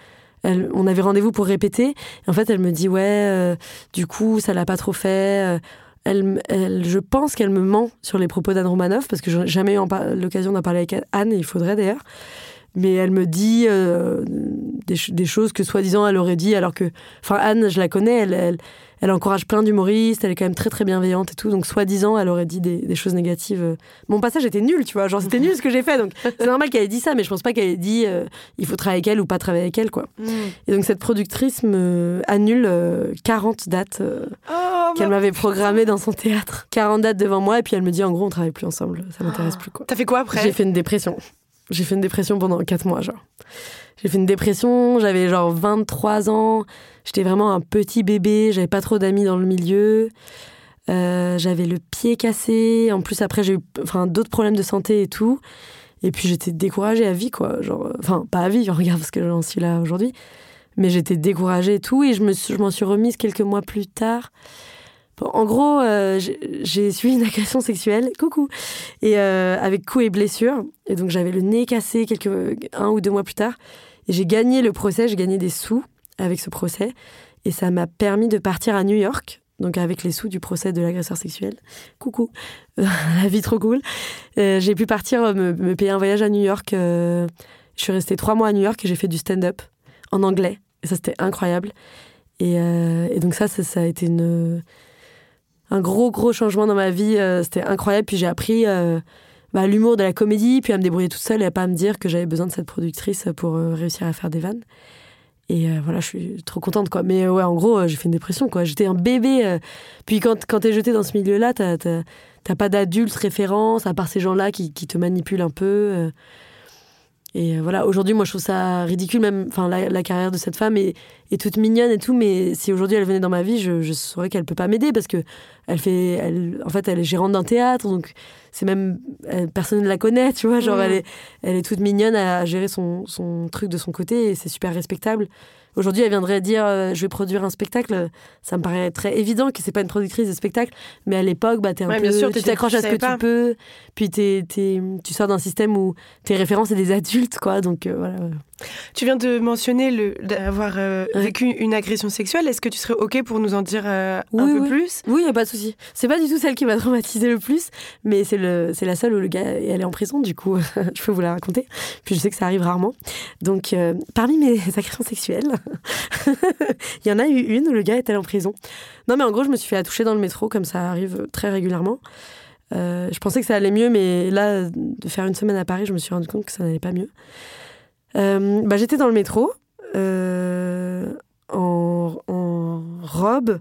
elle- on avait rendez-vous pour répéter. Et en fait, elle me dit Ouais, euh, du coup, ça l'a pas trop fait. Elle, elle- je pense qu'elle me ment sur les propos d'Anne Romanoff, parce que j'ai jamais eu l'occasion d'en parler avec Anne, et il faudrait d'ailleurs. Mais elle me dit des, ch- des choses que soi-disant elle aurait dit, alors que. Enfin, Anne, je la connais, elle, elle, elle encourage plein d'humoristes, elle est quand même très très bienveillante et tout. Donc, soi-disant, elle aurait dit des, des choses négatives. euh. Mon passage était nul, tu vois. Genre, c'était nul ce que j'ai fait. Donc, c'est normal qu'elle ait dit ça, mais je pense pas qu'elle ait dit euh, il faut travailler avec elle ou pas travailler avec elle, quoi. Et donc, cette productrice me annule euh, 40 dates euh, Oh, qu'elle m'avait programmées dans son théâtre. 40 dates devant moi, et puis elle me dit en gros, on travaille plus ensemble, ça m'intéresse plus, quoi. T'as fait quoi après? J'ai fait une dépression. J'ai fait une dépression pendant 4 mois, genre. J'ai fait une dépression, j'avais genre 23 ans, j'étais vraiment un petit bébé, j'avais pas trop d'amis dans le milieu, Euh, j'avais le pied cassé, en plus après j'ai eu enfin, d'autres problèmes de santé et tout, et puis j'étais découragée à vie, quoi. Genre, euh, enfin, pas à vie, regarde parce que j'en suis là aujourd'hui, mais j'étais découragée et tout, et je me suis- m'en suis remise quelques mois plus tard. En gros, euh, j'ai suivi une agression sexuelle, coucou, et euh, avec coups et blessures. Et donc j'avais le nez cassé quelques un ou deux mois plus tard. Et j'ai gagné le procès, j'ai gagné des sous avec ce procès, et ça m'a permis de partir à New York. Donc avec les sous du procès de l'agresseur sexuel. Coucou, la vie trop cool. Euh, j'ai pu partir me, payer un voyage à New York. je suis restée trois mois à New York et j'ai fait du stand-up en anglais. Et ça c'était incroyable. Et, donc ça, ça a été une un gros gros changement dans ma vie. euh, C'était incroyable. Puis j'ai appris euh, bah, l'humour de la comédie, puis à me débrouiller toute seule et à pas me dire que j'avais besoin de cette productrice pour euh, réussir à faire des vannes. Et euh, voilà, je suis trop contente, quoi. Mais ouais, en gros, j'ai fait une dépression, quoi. J'étais un bébé. Puis quand, quand t'es jeté dans ce milieu-là, t'as, t'as, pas d'adultes référence, à part ces gens-là qui, qui te manipulent un peu. Euh. Et euh, voilà, aujourd'hui, moi, je trouve ça ridicule, même, enfin, la, la carrière de cette femme est, est toute mignonne et tout, mais si aujourd'hui elle venait dans ma vie, je, je saurais qu'elle peut pas m'aider parce que elle fait, elle, en fait, elle est gérante d'un théâtre, donc c'est même, elle- personne ne la connaît, tu vois, genre, elle est, elle est toute mignonne à gérer son, son truc de son côté et c'est super respectable. Aujourd'hui, elle viendrait dire euh, je vais produire un spectacle. Ça me paraît très évident que c'est pas une productrice de spectacle, mais à l'époque, bah, t'es un Ouais, peu, bien sûr, tu t'accroches à ce que tu peux, puis t'es, t'es- tu sors d'un système où tes références c'est des adultes, quoi. Donc euh, voilà. Tu viens de mentionner le d'avoir euh, Ouais. vécu une agression sexuelle. Est-ce que tu serais ok pour nous en dire euh, un Oui, peu plus? Oui, y a pas de souci. C'est pas du tout celle qui m'a traumatisée le plus, mais c'est le, c'est la seule où le gars est allé en prison. Du coup, je peux vous la raconter. Puis je sais que ça arrive rarement. Donc, euh, parmi mes agressions sexuelles, il y en a eu une où le gars est allé en prison. Non, mais en gros, je me suis fait attoucher dans le métro, comme ça arrive très régulièrement. Je pensais que ça allait mieux, mais là, de faire une semaine à Paris, je me suis rendu compte que ça n'allait pas mieux. Euh, bah, j'étais dans le métro, euh, en, robe.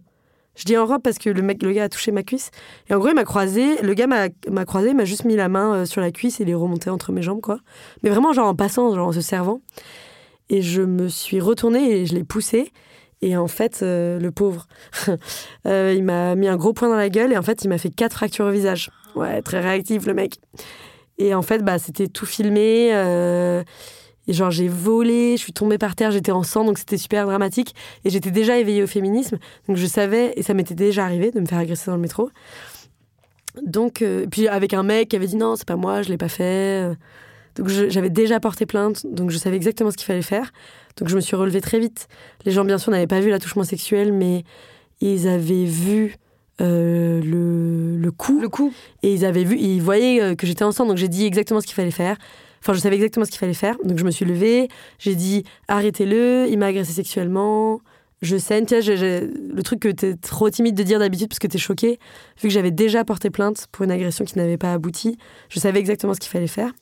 Je dis en robe parce que le mec, le gars a touché ma cuisse. Et en gros, il m'a croisé. Le gars m'a croisé, m'a juste mis la main euh, sur la cuisse et il est remonté entre mes jambes, quoi. Mais vraiment, genre en passant, genre en se servant. Et je me suis retournée et je l'ai poussé. Et en fait, le pauvre, il m'a mis un gros point dans la gueule et en fait, il m'a fait quatre fractures au visage. Ouais, très réactif, le mec. Et en fait, bah, c'était tout filmé. Et genre, j'ai volé, je suis tombée par terre, j'étais en sang, donc c'était super dramatique. Et j'étais déjà éveillée au féminisme, donc je savais, et ça m'était déjà arrivé de me faire agresser dans le métro. Donc, euh, puis avec un mec qui avait dit non, c'est pas moi, je l'ai pas fait. Donc j'avais déjà porté plainte, donc je savais exactement ce qu'il fallait faire. Donc je me suis relevée très vite. Les gens, bien sûr, n'avaient pas vu l'attouchement sexuel, mais ils avaient vu euh, le, le coup. Le coup Et ils avaient vu, ils voyaient euh, que j'étais enceinte, donc j'ai dit exactement ce qu'il fallait faire. Enfin, je savais exactement ce qu'il fallait faire. Donc je me suis levée, j'ai dit arrêtez-le, il m'a agressé sexuellement, je saigne. Tu le truc que t'es trop timide de dire d'habitude parce que t'es choquée, vu que j'avais déjà porté plainte pour une agression qui n'avait pas abouti, je savais exactement ce qu'il fallait faire.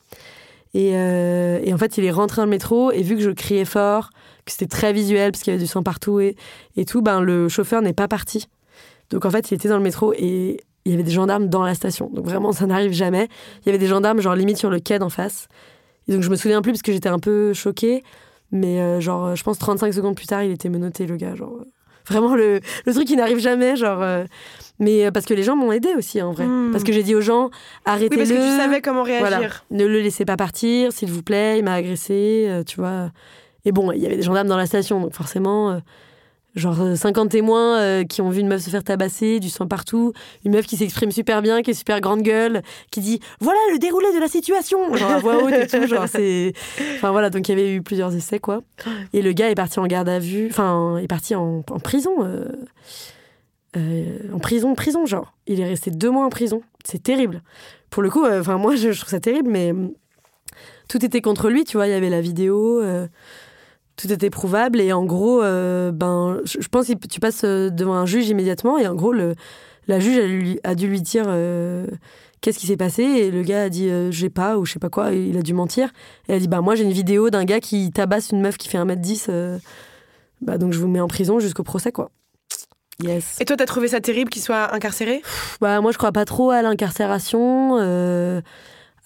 Et, euh, et en fait, il est rentré dans le métro et vu que je criais fort, que c'était très visuel parce qu'il y avait du sang partout et, et tout, ben le chauffeur n'est pas parti. Donc en fait, il était dans le métro et il y avait des gendarmes dans la station. Donc vraiment, ça n'arrive jamais. Il y avait des gendarmes, genre limite sur le quai d'en face. Et donc je me souviens plus parce que j'étais un peu choquée. Mais euh, genre, je pense 35 secondes plus tard, il était menotté, le gars. Genre, euh, vraiment le, le truc qui n'arrive jamais. Genre, euh, mais parce que les gens m'ont aidé aussi, en vrai. Hmm. Parce que j'ai dit aux gens, Oui, arrêtez-le. parce que tu savais comment réagir. Voilà. Ne le laissez pas partir, s'il vous plaît, il m'a agressé, tu vois. Et bon, il y avait des gendarmes dans la station, donc forcément, genre euh, 50 témoins euh, qui ont vu une meuf se faire tabasser, du sang partout, une meuf qui s'exprime super bien, qui est super grande gueule, qui dit voilà le déroulé de la situation, genre à voix haute et tout, genre c'est. Enfin voilà, donc il y avait eu plusieurs essais, quoi. Et le gars est parti en garde à vue, enfin, est parti en, prison. euh, euh, en prison, prison, genre. Il est resté deux mois en prison. C'est terrible. Pour le coup, euh, enfin, moi, je, trouve ça terrible, mais tout était contre lui, tu vois. Il y avait la vidéo, euh, tout était prouvable. Et en gros, euh, ben, je, pense que tu passes euh, devant un juge immédiatement. Et en gros, le, la juge a, lui- a dû lui dire euh, qu'est-ce qui s'est passé. Et le gars a dit euh, j'ai pas, ou je sais pas quoi. Et il a dû mentir. Et elle a dit bah, moi, j'ai une vidéo d'un gars qui tabasse une meuf qui fait 1m10. euh, bah, donc je vous mets en prison jusqu'au procès, quoi. Yes. Et toi, t'as trouvé ça terrible qu'il soit incarcéré? Bah, moi, je crois pas trop à l'incarcération.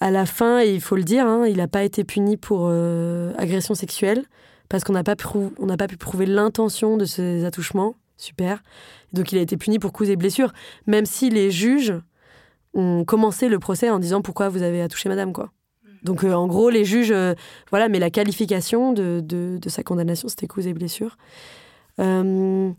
à la fin, et il faut le dire, hein, il n'a pas été puni pour euh, agression sexuelle parce qu'on n'a pas, prou- pas pu prouver l'intention de ces attouchements. Super. Donc, il a été puni pour coups et blessures, même si les juges ont commencé le procès en disant pourquoi vous avez attouché madame, quoi. Donc, euh, en gros, les juges, euh, voilà, mais la qualification de, de, de sa condamnation, c'était coups et blessures. Euh,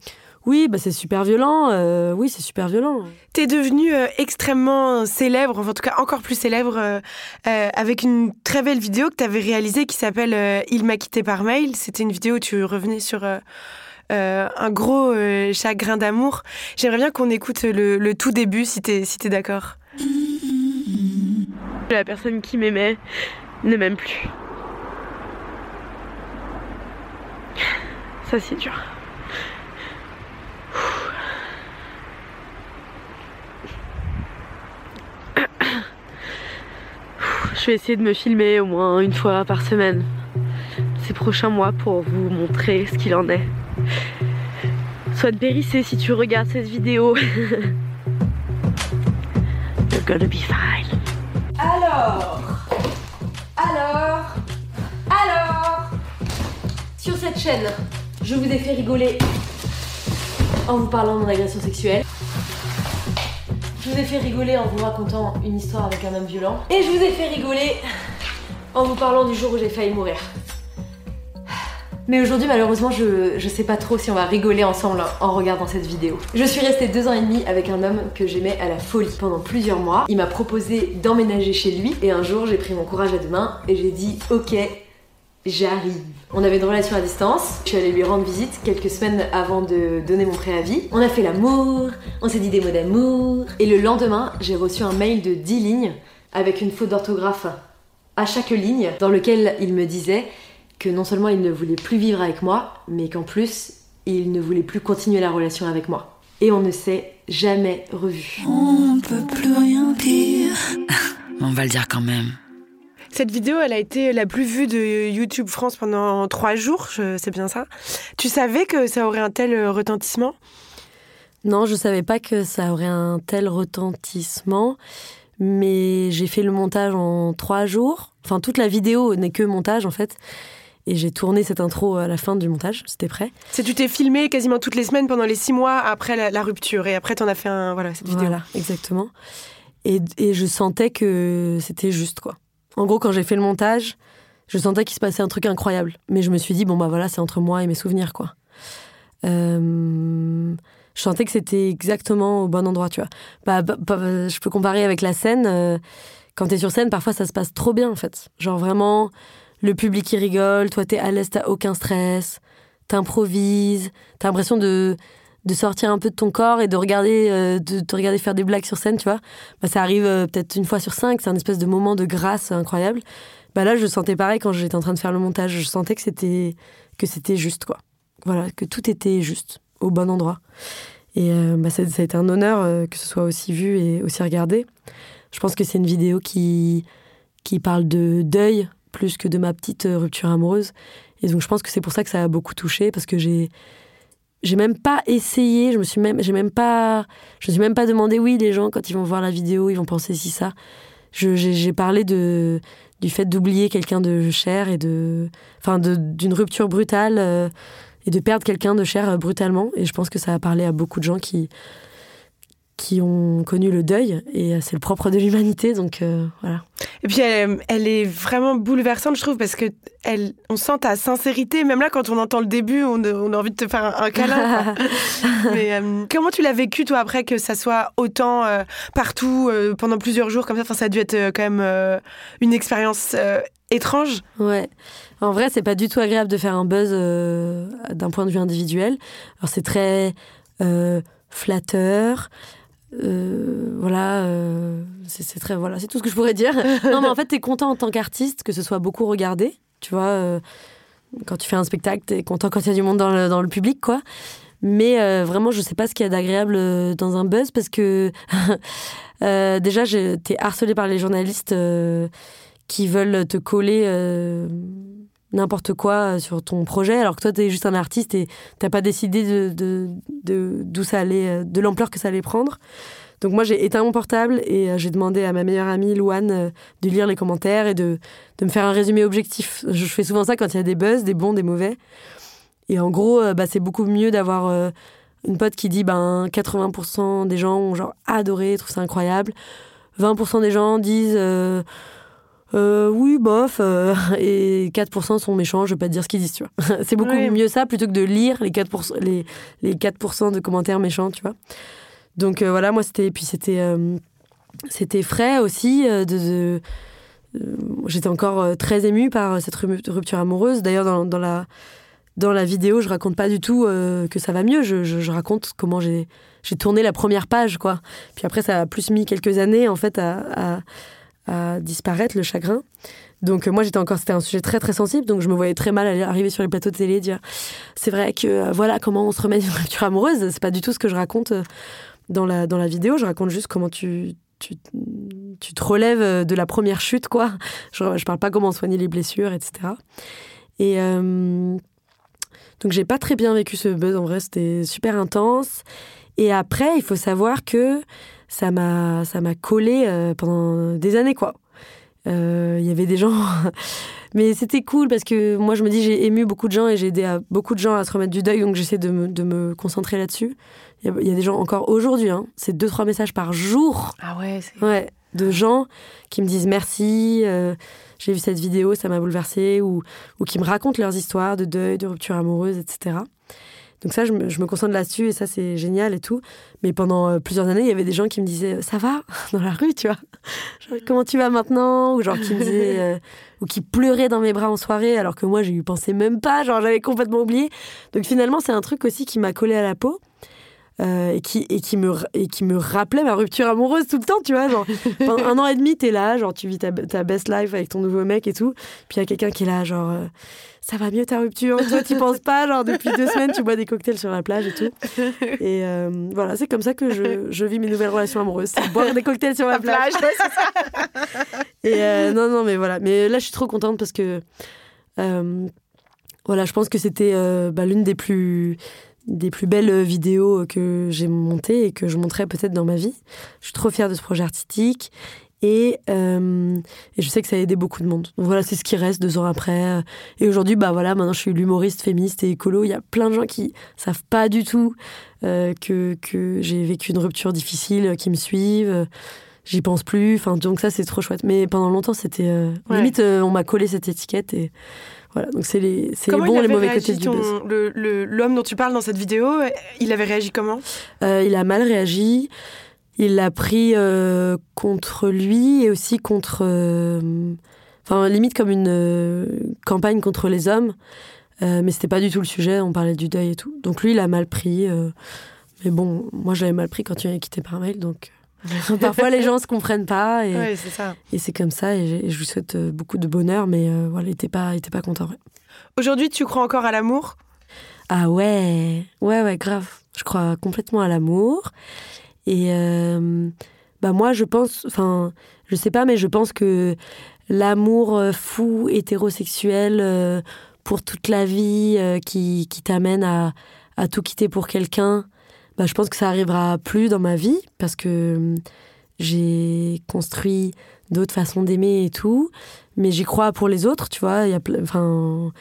oui, bah, c'est super violent. euh, oui, c'est super violent. T'es devenu euh, extrêmement célèbre, enfin, en tout cas encore plus célèbre, euh, euh, avec une très belle vidéo que t'avais réalisée qui s'appelle euh, Il m'a quitté par mail. C'était une vidéo où tu revenais sur euh, euh, un gros euh, chagrin d'amour. J'aimerais bien qu'on écoute le, le tout début si t'es si t'es d'accord. La personne qui m'aimait ne m'aime plus. Ça c'est dur. Je vais essayer de me filmer au moins une fois par semaine. Ces prochains mois pour vous montrer ce qu'il en est. Sois périssé si tu regardes cette vidéo. You're gonna be fine. Alors, alors, alors, sur cette chaîne, je vous ai fait rigoler en vous parlant de mon agression sexuelle. Je vous ai fait rigoler en vous racontant une histoire avec un homme violent. Et je vous ai fait rigoler en vous parlant du jour où j'ai failli mourir. Mais aujourd'hui, malheureusement, je, je sais pas trop si on va rigoler ensemble en regardant cette vidéo. Je suis restée deux ans et demi avec un homme que j'aimais à la folie pendant plusieurs mois. Il m'a proposé d'emménager chez lui et un jour, j'ai pris mon courage à deux mains et j'ai dit Ok, J'arrive. On avait une relation à distance. Je suis allée lui rendre visite quelques semaines avant de donner mon préavis. On a fait l'amour, on s'est dit des mots d'amour. Et le lendemain, j'ai reçu un mail de 10 lignes avec une faute d'orthographe à chaque ligne dans lequel il me disait que non seulement il ne voulait plus vivre avec moi, mais qu'en plus, il ne voulait plus continuer la relation avec moi. Et on ne s'est jamais revu. On peut plus rien dire. On va le dire quand même. Cette vidéo, elle a été la plus vue de YouTube France pendant trois jours, c'est bien ça? Tu savais que ça aurait un tel euh, retentissement? Non, je savais pas que ça aurait un tel retentissement, mais j'ai fait le montage en trois jours. Enfin, toute la vidéo n'est que montage en fait. Et j'ai tourné cette intro à la fin du montage, c'était prêt. C'est tu t'es filmé quasiment toutes les semaines pendant les six mois après la, la rupture et après t'en as fait un voilà cette vidéo. Voilà, exactement. Et, et je sentais que c'était juste quoi. En gros, quand j'ai fait le montage, je sentais qu'il se passait un truc incroyable. Mais je me suis dit, bon, bah voilà, c'est entre moi et mes souvenirs, quoi. Euh, je sentais que c'était exactement au bon endroit, tu vois. Bah, bah, bah, je peux comparer avec la scène. Euh, quand t'es sur scène, parfois ça se passe trop bien, en fait. Genre vraiment, le public qui rigole, toi t'es à l'aise, t'as aucun stress, t'improvises, t'as l'impression de de sortir un peu de ton corps et de regarder, euh, de te regarder faire des blagues sur scène, tu vois. Bah, ça arrive euh, peut-être une fois sur cinq, c'est un espèce de moment de grâce incroyable. Bah là, je sentais pareil quand j'étais en train de faire le montage. Je sentais que c'était que c'était juste, quoi. Voilà, que tout était juste, au bon endroit. Et euh, bah, ça, ça, a été un honneur que ce soit aussi vu et aussi regardé. Je pense que c'est une vidéo qui qui parle de deuil plus que de ma petite rupture amoureuse. Et donc, je pense que c'est pour ça que ça a beaucoup touché parce que j'ai j'ai même pas essayé, je me suis même, j'ai même pas, je me suis même pas demandé, oui, les gens, quand ils vont voir la vidéo, ils vont penser si ça. j'ai parlé de, du fait d'oublier quelqu'un de cher et de, enfin, d'une rupture brutale euh, et de perdre quelqu'un de cher euh, brutalement. Et je pense que ça a parlé à beaucoup de gens qui, qui ont connu le deuil et c'est le propre de l'humanité donc euh, voilà. Et puis elle, elle, est vraiment bouleversante je trouve parce que elle, on sent ta sincérité même là quand on entend le début on, on a envie de te faire un, un câlin. Mais euh, comment tu l'as vécu toi après que ça soit autant euh, partout pendant plusieurs jours comme ça? Enfin ça a dû être quand même une expérience étrange. Ouais. En vrai c'est pas du tout agréable de faire un buzz d'un point de vue individuel. Alors c'est très flatteur. Euh, voilà, euh, c'est très voilà, c'est tout ce que je pourrais dire. non, mais en fait, t'es content en tant qu'artiste que ce soit beaucoup regardé, tu vois. Euh, quand tu fais un spectacle, t'es content quand il y a du monde dans le, dans le public, quoi. Mais vraiment, je sais pas ce qu'il y a d'agréable dans un buzz parce que déjà, t'es harcelé par les journalistes qui veulent te coller n'importe quoi sur ton projet, alors que toi, tu es juste un artiste et t'as pas décidé de, de, d'où ça allait, de l'ampleur que ça allait prendre. Donc moi, j'ai éteint mon portable et euh, j'ai demandé à ma meilleure amie, Louane, euh, de lire les commentaires et de, de me faire un résumé objectif. Je fais souvent ça quand il y a des buzz, des bons, des mauvais. Et en gros, euh, bah, c'est beaucoup mieux d'avoir une pote qui dit ben 80% des gens ont genre adoré, trouvent ça incroyable. 20% des gens disent euh, oui, bof, euh, et 4% sont méchants, je vais pas te dire ce qu'ils disent, tu vois. c'est beaucoup mieux ça plutôt que de lire les 4%, les, les 4 de commentaires méchants, tu vois. Donc euh, voilà, moi c'était, puis c'était, euh, c'était frais aussi. de, de j'étais encore très émue par cette rupture amoureuse. D'ailleurs, dans, dans, la, dans la vidéo, je raconte pas du tout que ça va mieux. Je, je, je raconte comment j'ai, j'ai tourné la première page, quoi. Puis après, ça a plus mis quelques années, en fait, à, à disparaître, le chagrin. Donc euh, moi j'étais encore, c'était un sujet très très sensible, donc je me voyais très mal arriver sur les plateaux de télé et dire c'est vrai que euh, voilà comment on se remet d'une rupture amoureuse. C'est pas du tout ce que je raconte euh, dans la, dans la vidéo, je raconte juste comment tu, tu, tu te relèves de la première chute, quoi. Je, je parle pas comment soigner les blessures, etc. Et donc j'ai pas très bien vécu ce buzz en vrai, c'était super intense. Et après, il faut savoir que ça m'a ça m'a collé euh, pendant des années quoi. Euh, Il y avait des gens, mais c'était cool parce que moi je me dis j'ai ému beaucoup de gens et j'ai aidé à beaucoup de gens à se remettre du deuil, donc j'essaie de me, de me concentrer là-dessus. Il y, a- il y a des gens encore aujourd'hui, hein, c'est deux trois messages par jour Ah ouais, c'est... Ouais, de gens qui me disent merci, euh, j'ai vu cette vidéo, ça m'a bouleversée, ou, ou qui me racontent leurs histoires de deuil, de rupture amoureuse, etc. Donc ça, je me, je me concentre là-dessus et ça, c'est génial et tout. Mais pendant euh, plusieurs années, il y avait des gens qui me disaient ça va? Dans la rue, tu vois? Genre, comment tu vas maintenant? Ou genre qui me disaient euh, ou qui pleuraient dans mes bras en soirée alors que moi, je y pensais même pas. Genre, j'avais complètement oublié. Donc finalement, c'est un truc aussi qui m'a collé à la peau. Euh, et, qui, et, qui me, et qui me rappelait ma rupture amoureuse tout le temps, tu vois. Genre, pendant un an et demi, t'es là, genre, tu vis ta, ta best life avec ton nouveau mec et tout. Puis il y a quelqu'un qui est là, genre, euh, ça va mieux ta rupture, toi, t'y penses pas, genre, depuis deux semaines, tu bois des cocktails sur la plage et tout. Et euh, voilà, c'est comme ça que je, je vis mes nouvelles relations amoureuses. C'est boire des cocktails sur la, plage. Et euh, non, non, mais voilà. Mais là, je suis trop contente parce que, voilà, je pense que c'était bah, l'une des plus des plus belles vidéos que j'ai montées et que je montrerai peut-être dans ma vie. Je suis trop fière de ce projet artistique et, euh, et je sais que ça a aidé beaucoup de monde. Donc voilà, c'est ce qui reste deux ans après. Et aujourd'hui, bah voilà, maintenant je suis l'humoriste féministe et écolo. Il y a plein de gens qui savent pas du tout euh, que, que j'ai vécu une rupture difficile, qui me suivent. J'y pense plus. Enfin, donc ça, c'est trop chouette. Mais pendant longtemps, c'était euh, Ouais. limite, euh, on m'a collé cette étiquette et voilà. Donc c'est les, c'est les bons et les mauvais côtés du buzz. le- le- L'homme dont tu parles dans cette vidéo, il avait réagi comment? Euh, il a mal réagi. Il l'a pris euh, contre lui et aussi contre. euh, Enfin, limite comme une campagne contre les hommes. Mais c'était pas du tout le sujet, on parlait du deuil et tout. Donc lui, il a mal pris. mais bon, moi, je l'avais mal pris quand tu m'avais quitté par mail. Donc parfois, les gens se comprennent pas et, Ouais, c'est ça. et c'est comme ça. Et, je lui souhaite euh, beaucoup de bonheur, mais euh, voilà, il était pas, était pas content. ouais. Aujourd'hui, tu crois encore à l'amour? Ah ouais, ouais, ouais, grave. Je crois complètement à l'amour. Et euh, bah moi, je pense, enfin, je sais pas, mais je pense que l'amour fou, hétérosexuel, euh, pour toute la vie, qui, qui t'amène à, à tout quitter pour quelqu'un, bah, je pense que ça arrivera plus dans ma vie parce que euh, j'ai construit d'autres façons d'aimer et tout. Mais j'y crois pour les autres, tu vois. Enfin,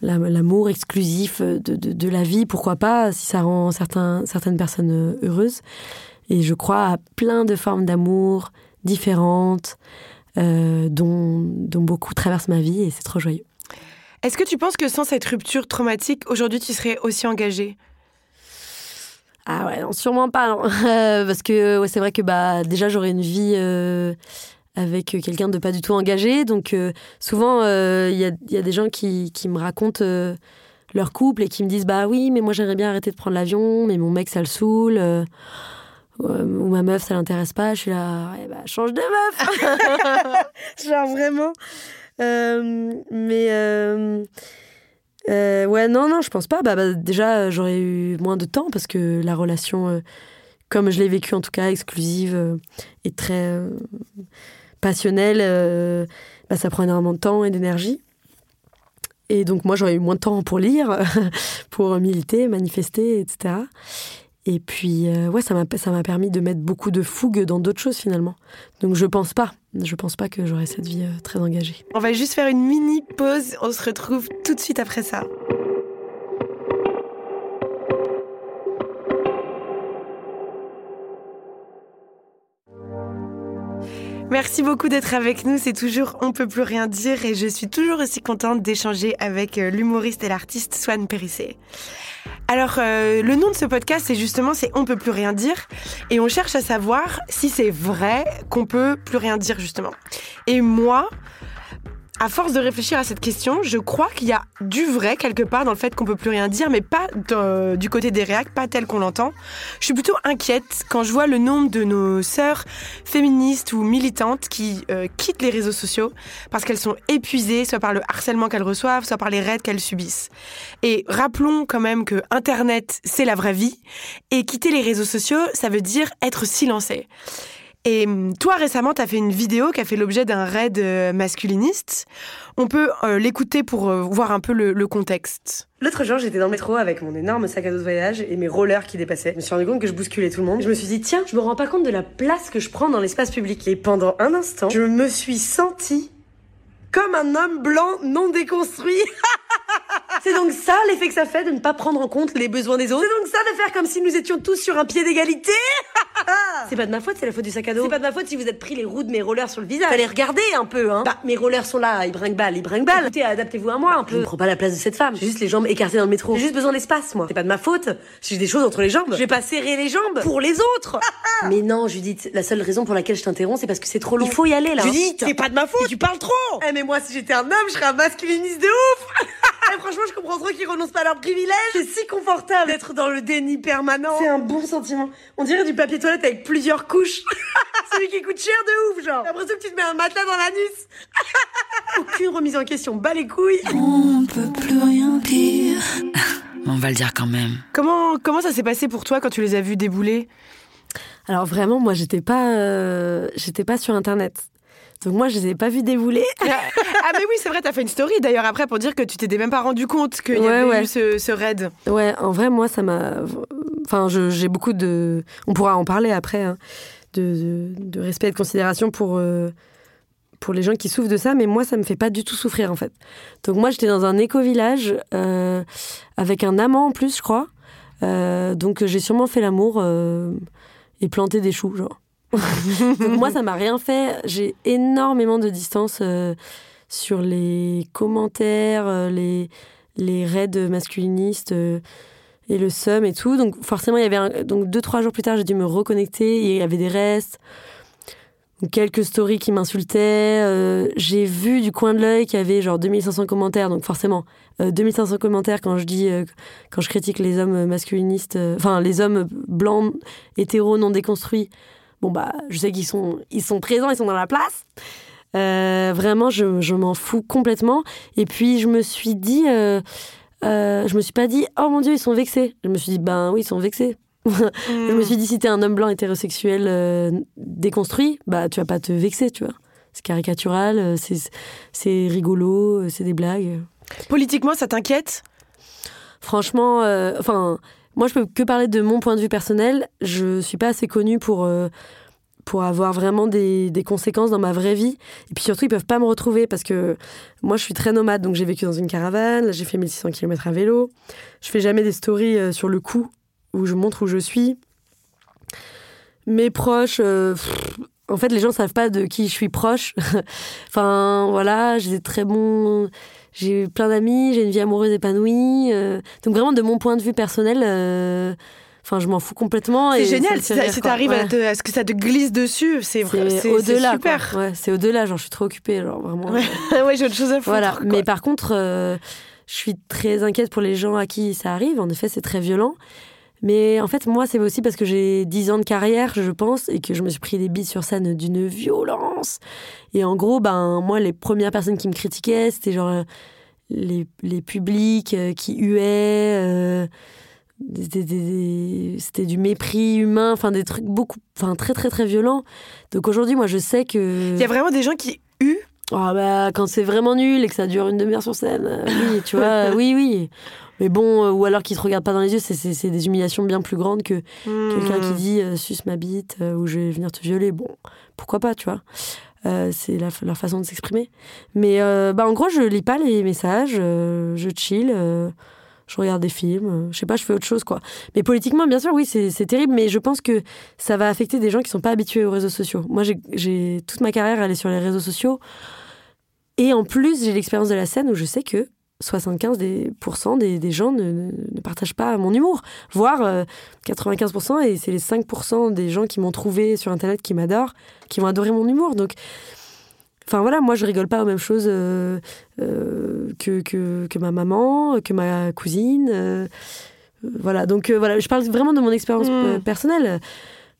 la- l'amour exclusif de, de, la vie, pourquoi pas, si ça rend certaines personnes heureuses. Et je crois à plein de formes d'amour différentes, euh, dont, dont beaucoup traversent ma vie, et c'est trop joyeux. Est-ce que tu penses que sans cette rupture traumatique, aujourd'hui, tu serais aussi engagée? Ah ouais, non, sûrement pas, non. Euh, parce que c'est vrai que bah, déjà j'aurais une vie euh, avec quelqu'un de pas du tout engagé. Donc euh, souvent, euh, il y, a, des gens qui, qui me racontent euh, leur couple et qui me disent Bah oui, mais moi j'aimerais bien arrêter de prendre l'avion, mais mon mec ça le saoule. euh, euh, ou ma meuf ça l'intéresse pas. Je suis là, bah, change de meuf Genre vraiment. Euh, mais. Euh, ouais, non, non, je pense pas. Bah, bah, déjà, j'aurais eu moins de temps parce que la relation, euh, comme je l'ai vécue en tout cas, exclusive euh, et très euh, passionnelle, bah, ça prend énormément de temps et d'énergie. Et donc, moi, j'aurais eu moins de temps pour lire, pour militer, manifester, etc. Et puis, ouais, ça m'a permis de mettre beaucoup de fougue dans d'autres choses finalement. Donc, je pense pas. Je pense pas que j'aurais cette vie euh, très engagée. On va juste faire une mini pause. On se retrouve tout de suite après ça. Merci beaucoup d'être avec nous. C'est toujours On peut plus rien dire et je suis toujours aussi contente d'échanger avec euh, l'humoriste et l'artiste Swan Périssé. Alors, euh, le nom de ce podcast, c'est justement c'est On peut plus rien dire et on cherche à savoir si c'est vrai qu'on peut plus rien dire justement. Et moi, à force de réfléchir à cette question, je crois qu'il y a du vrai quelque part dans le fait qu'on peut plus rien dire, mais pas de- du côté des réacs, pas tel qu'on l'entend. Je suis plutôt inquiète quand je vois le nombre de nos sœurs féministes ou militantes qui euh, quittent les réseaux sociaux parce qu'elles sont épuisées, soit par le harcèlement qu'elles reçoivent, soit par les raids qu'elles subissent. Et rappelons quand même que Internet, c'est la vraie vie, et quitter les réseaux sociaux, ça veut dire être silencé. Et toi, récemment, tu as fait une vidéo qui a fait l'objet d'un raid euh, masculiniste. On peut euh, l'écouter pour euh, voir un peu le, le contexte. L'autre jour, j'étais dans le métro avec mon énorme sac à dos de voyage et mes rollers qui dépassaient. Je me suis rendu compte que je bousculais tout le monde. Je me suis dit, tiens, je me rends pas compte de la place que je prends dans l'espace public. Et pendant un instant, je me suis sentie comme un homme blanc non déconstruit. C'est donc ça l'effet que ça fait de ne pas prendre en compte les besoins des autres. C'est donc ça de faire comme si nous étions tous sur un pied d'égalité. c'est pas de ma faute, c'est la faute du sac à dos. C'est pas de ma faute si vous êtes pris les roues de mes rollers sur le visage. Fallait regarder un peu, hein. Bah, mes rollers sont là, ils brinquent balle, ils brinquent balle. Écoutez, adaptez-vous à moi un peu. Je ne prends pas la place de cette femme. J'ai juste les jambes écartées dans le métro. J'ai juste besoin d'espace, moi. C'est pas de ma faute. J'ai des choses entre les jambes, je vais pas serrer les jambes pour les autres. Mais non, Judith, la seule raison pour laquelle je t'interromps, c'est parce que c'est trop long. Il faut y aller là. Judith, c'est pas de ma faute. tu parles trop. Eh mais moi, si j'étais un homme, je serais un masculiniste de ouf. Franchement, je comprends trop qu'ils renoncent pas à leurs privilèges. C'est si confortable d'être dans le déni permanent. C'est un bon sentiment. On dirait du papier toilette avec plusieurs couches. Celui qui coûte cher de ouf, genre. J'ai l'impression que tu te mets un matelas dans l'anus. Aucune remise en question. Bas les couilles. On peut plus rien dire. On va le dire quand même. Comment, comment ça s'est passé pour toi quand tu les as vus débouler? Alors vraiment, moi, j'étais pas, euh, j'étais pas sur Internet. Donc moi, je les ai pas vus débouler. Ah mais oui, c'est vrai, t'as fait une story d'ailleurs après pour dire que tu t'étais même pas rendu compte qu'il y Ouais, avait ouais. eu ce, ce raid. Ouais, en vrai, moi, ça m'a. Enfin, j'ai beaucoup de. On pourra en parler après, hein, de, de- de respect et de considération pour, euh, pour les gens qui souffrent de ça, mais moi, ça me fait pas du tout souffrir, en fait. Donc, moi, j'étais dans un éco-village euh, avec un amant en plus, je crois. Euh, donc, j'ai sûrement fait l'amour et planté des choux, genre. moi, ça m'a rien fait. J'ai énormément de distance euh, sur les commentaires, euh, les les raids masculinistes euh, et le seum et tout. Donc forcément, il y avait donc deux trois jours plus tard, j'ai dû me reconnecter. Il y avait des restes, quelques stories qui m'insultaient. j'ai vu du coin de l'œil qu'il y avait genre 2500 commentaires. Donc forcément, euh, 2500 commentaires quand je dis quand je critique les hommes masculinistes, enfin les hommes blancs hétéros non déconstruits. Bon bah, je sais qu'ils sont ils sont présents, ils sont dans la place. Euh, vraiment, je, je m'en fous complètement. Et puis, je me suis dit, euh, euh, je me suis pas dit, oh mon dieu, ils sont vexés. Je me suis dit, ben oui, ils sont vexés. Je me suis dit, si t'es un homme blanc hétérosexuel déconstruit, bah tu vas pas te vexer, tu vois. C'est caricatural, c'est c'est rigolo, c'est des blagues. Politiquement, ça t'inquiète? Franchement, euh, enfin, moi je peux que parler de mon point de vue personnel. Je suis pas assez connue pour euh, pour avoir vraiment des, des conséquences dans ma vraie vie. Et puis surtout, ils peuvent pas me retrouver parce que moi je suis très nomade, donc j'ai vécu dans une caravane. J'ai fait 1600 km à vélo. Je fais jamais des stories euh, sur le coup où je montre où je suis. Mes proches, euh, en fait, les gens savent pas de qui je suis proche. enfin, voilà, j'ai des très bons. J'ai plein d'amis, j'ai une vie amoureuse épanouie. euh, donc, vraiment, de mon point de vue personnel, euh, enfin, je m'en fous complètement. C'est génial, si t'arrives Ouais. à, te- à ce que ça te glisse dessus, c'est vrai, C'est c'est au-delà. super. Ouais, c'est au-delà, genre, je suis trop occupée, genre, vraiment. Ouais, ouais, j'ai autre chose à foutre. Voilà, quoi. mais par contre, euh, je suis très inquiète pour les gens à qui ça arrive. En effet, c'est très violent. Mais en fait, moi, c'est aussi parce que j'ai 10 ans de carrière, je pense, et que je me suis pris des bites sur scène d'une violence. Et en gros, ben, moi, les premières personnes qui me critiquaient, c'était genre euh, les, les publics euh, qui huaient. euh, c'était du mépris humain, enfin des trucs beaucoup, enfin très très très violents. Donc aujourd'hui, moi, je sais que. Il y a vraiment des gens qui huent? Ah bah, quand c'est vraiment nul et que ça dure une demi-heure sur scène, oui, tu vois, oui, oui. Mais bon, euh, ou alors qu'ils te regardent pas dans les yeux, c'est- des humiliations bien plus grandes que quelqu'un qui Hmm. dit euh, suce ma bite euh, ou je vais venir te violer. Bon, pourquoi pas, tu vois. Euh, c'est la- leur façon de s'exprimer. Mais euh, bah, en gros, je lis pas les messages, euh, je chill, je regarde des films, je sais pas, je fais autre chose, quoi. Mais politiquement, bien sûr, oui, c'est c'est terrible, mais je pense que ça va affecter des gens qui sont pas habitués aux réseaux sociaux. Moi, j'ai- j'ai toute ma carrière, elle est sur les réseaux sociaux. Et en plus, j'ai l'expérience de la scène où je sais que 75% des, pourcents des, des gens ne, ne- ne partagent pas mon humour, voire euh, 95%, et c'est les 5% des gens qui m'ont trouvé sur Internet qui m'adorent, qui vont adorer mon humour. Donc, enfin voilà, moi je rigole pas aux mêmes choses euh, euh, que, que, que ma maman, que ma cousine. euh, euh, voilà, donc euh, voilà, je parle vraiment de mon expérience Mm. euh, personnelle.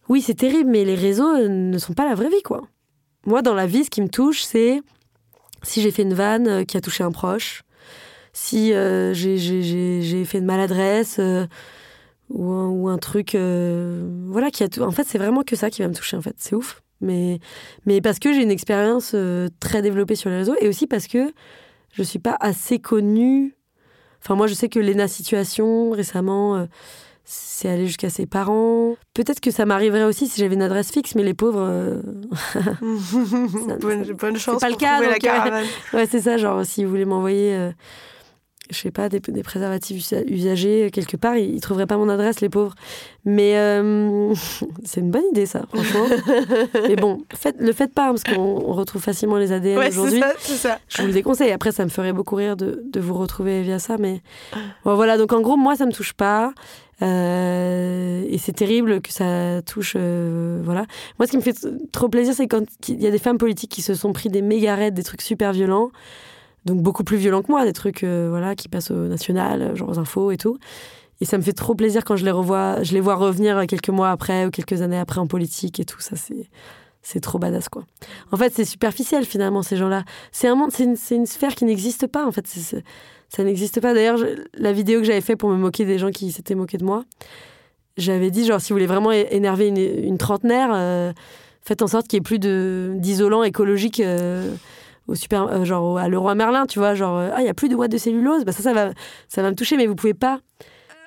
Oui, c'est terrible, mais les réseaux euh, ne sont pas la vraie vie, quoi. Moi, dans la vie, ce qui me touche, c'est si j'ai fait une vanne euh, qui a touché un proche, si euh, j'ai- fait une maladresse euh, ou, un, ou un truc, euh, voilà, qui a tout. En fait, c'est vraiment que ça qui va me toucher. En fait, c'est ouf. Mais, mais parce que j'ai une expérience très développée sur les réseaux et aussi parce que je suis pas assez connue. Enfin, moi, je sais que Lena Situation, récemment, c'est allé jusqu'à ses parents. Peut-être que ça m'arriverait aussi si j'avais une adresse fixe, mais les pauvres. bonne, bonne chance. pas le cas, la. Ouais, c'est ça, genre, si vous voulez m'envoyer, je sais pas, des, des préservatifs usa- usagés euh, quelque part, ils, ils trouveraient pas mon adresse, les pauvres. Mais euh, c'est une bonne idée, ça, franchement. Mais bon, faites, le faites pas, hein, parce qu'on on retrouve facilement les ADN Ouais, c'est aujourd'hui. ça, c'est ça. Je vous le déconseille. Après, ça me ferait beaucoup rire de, de vous retrouver via ça. Mais bon, voilà, donc en gros, moi, ça me touche pas. Euh, et c'est terrible que ça touche. euh, voilà. Moi, ce qui me fait trop plaisir, c'est quand il y a des femmes politiques qui se sont pris des méga raids, des trucs super violents. Donc beaucoup plus violents que moi, des trucs euh, voilà, qui passent au national, genre aux infos et tout. Et ça me fait trop plaisir quand je les revois, je les vois revenir quelques mois après ou quelques années après en politique et tout. Ça, c'est, c'est trop badass, quoi. En fait, c'est superficiel finalement, ces gens-là. C'est un monde, c'est une, une sphère qui n'existe pas, en fait. Ça n'existe pas. D'ailleurs, la vidéo que j'avais fait pour me moquer des gens qui s'étaient moqués de moi, j'avais dit, genre, si vous voulez vraiment énerver une, trentenaire, euh, faites en sorte qu'il n'y ait plus de, d'isolant écologique euh, au super, euh, genre au- à Leroy Merlin, tu vois, genre, euh, ah, il n'y a plus de boîte de cellulose, bah, ça, ça va, ça va me toucher, mais vous pouvez pas